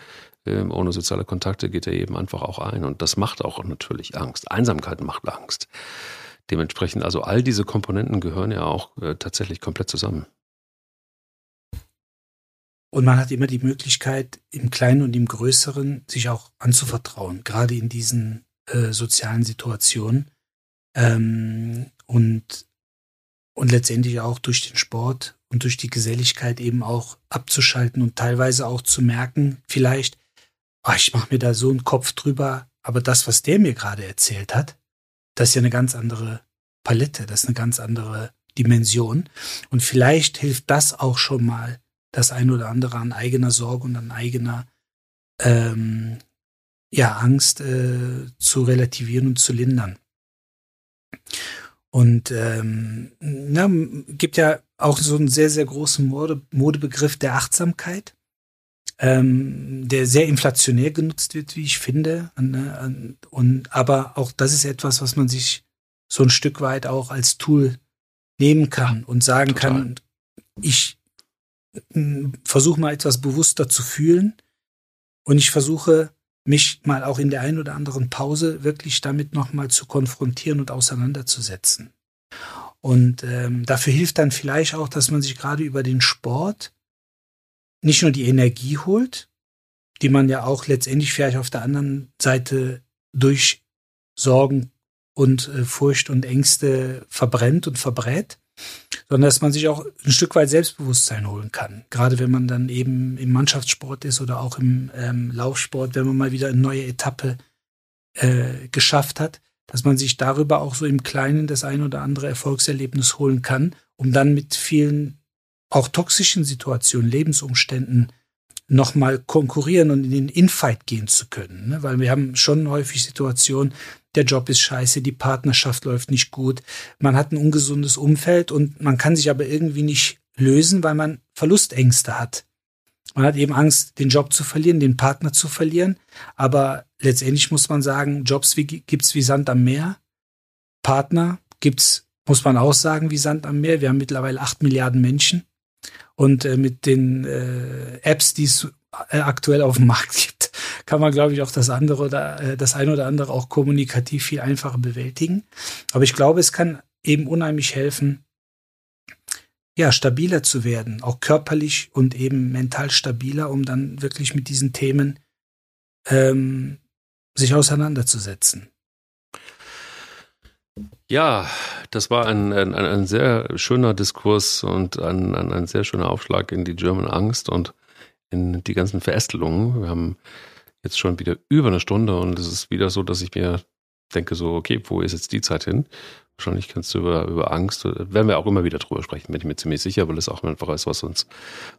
ähm, ohne soziale Kontakte geht er eben einfach auch ein. Und das macht auch natürlich Angst. Einsamkeit macht Angst. Dementsprechend, also all diese Komponenten gehören ja auch äh, tatsächlich komplett zusammen. Und man hat immer die Möglichkeit, im Kleinen und im Größeren sich auch anzuvertrauen, gerade in diesen äh, sozialen Situationen. Ähm, und, und letztendlich auch durch den Sport und durch die Geselligkeit eben auch abzuschalten und teilweise auch zu merken, vielleicht, oh, ich mache mir da so einen Kopf drüber, aber das, was der mir gerade erzählt hat, das ist ja eine ganz andere Palette, das ist eine ganz andere Dimension. Und vielleicht hilft das auch schon mal, das ein oder andere an eigener Sorge und an eigener ähm, ja, Angst äh, zu relativieren und zu lindern. Und ähm, na, gibt ja auch so einen sehr, sehr großen Mode, Modebegriff der Achtsamkeit ähm, der sehr inflationär genutzt wird, wie ich finde. Und, aber auch das ist etwas, was man sich so ein Stück weit auch als Tool nehmen kann und sagen Total. kann, ich versuche mal etwas bewusster zu fühlen und ich versuche mich mal auch in der einen oder anderen Pause wirklich damit nochmal zu konfrontieren und auseinanderzusetzen. Und ähm, dafür hilft dann vielleicht auch, dass man sich gerade über den Sport nicht nur die Energie holt, die man ja auch letztendlich vielleicht auf der anderen Seite durch Sorgen und äh, Furcht und Ängste verbrennt und verbrät, sondern dass man sich auch ein Stück weit Selbstbewusstsein holen kann. Gerade wenn man dann eben im Mannschaftssport ist oder auch im ähm, Laufsport, wenn man mal wieder eine neue Etappe äh, geschafft hat, dass man sich darüber auch so im Kleinen das ein oder andere Erfolgserlebnis holen kann, um dann mit vielen auch toxischen Situationen, Lebensumständen nochmal konkurrieren und in den Infight gehen zu können. Ne? Weil wir haben schon häufig Situationen, der Job ist scheiße, die Partnerschaft läuft nicht gut, man hat ein ungesundes Umfeld und man kann sich aber irgendwie nicht lösen, weil man Verlustängste hat. Man hat eben Angst, den Job zu verlieren, den Partner zu verlieren. Aber letztendlich muss man sagen, Jobs wie, gibt's wie Sand am Meer. Partner gibt's, muss man auch sagen, wie Sand am Meer. Wir haben mittlerweile acht Milliarden Menschen. Und äh, mit den äh, Apps, die es äh, aktuell auf dem <laughs> Markt gibt, kann man, glaube ich, auch das andere oder äh, das eine oder andere auch kommunikativ viel einfacher bewältigen. Aber ich glaube, es kann eben unheimlich helfen, ja, stabiler zu werden, auch körperlich und eben mental stabiler, um dann wirklich mit diesen Themen ähm, sich auseinanderzusetzen. Ja, das war ein, ein, ein sehr schöner Diskurs und ein, ein, ein sehr schöner Aufschlag in die German Angst und in die ganzen Verästelungen. Wir haben jetzt schon wieder über eine Stunde und es ist wieder so, dass ich mir denke so, okay, wo ist jetzt die Zeit hin? Wahrscheinlich kannst du über, über Angst, werden wir auch immer wieder drüber sprechen, bin ich mir ziemlich sicher, weil es auch einfach ist, was uns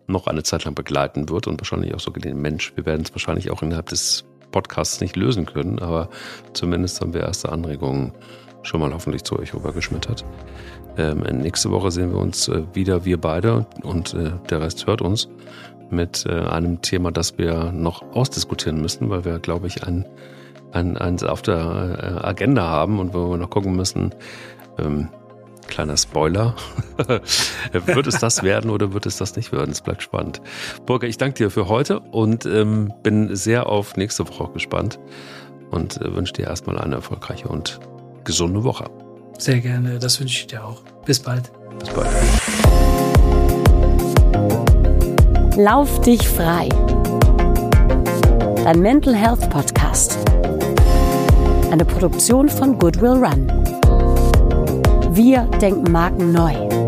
noch eine Zeit lang begleiten wird und wahrscheinlich auch so den Mensch. Wir werden es wahrscheinlich auch innerhalb des Podcasts nicht lösen können, aber zumindest haben wir erste Anregungen schon mal hoffentlich zu euch rübergeschmettert. Ähm, nächste Woche sehen wir uns äh, wieder, wir beide und äh, der Rest hört uns mit äh, einem Thema, das wir noch ausdiskutieren müssen, weil wir, glaube ich, ein, ein, eins auf der äh, Agenda haben und wo wir noch gucken müssen, ähm, kleiner Spoiler, <laughs> wird es das werden oder wird es das nicht werden? Es bleibt spannend. Burger, ich danke dir für heute und ähm, bin sehr auf nächste Woche gespannt und äh, wünsche dir erstmal eine erfolgreiche und gesunde Woche. Sehr gerne, das wünsche ich dir auch. Bis bald. Bis bald. Lauf dich frei. Dein Mental Health Podcast. Eine Produktion von Goodwill Run. Wir denken Marken neu.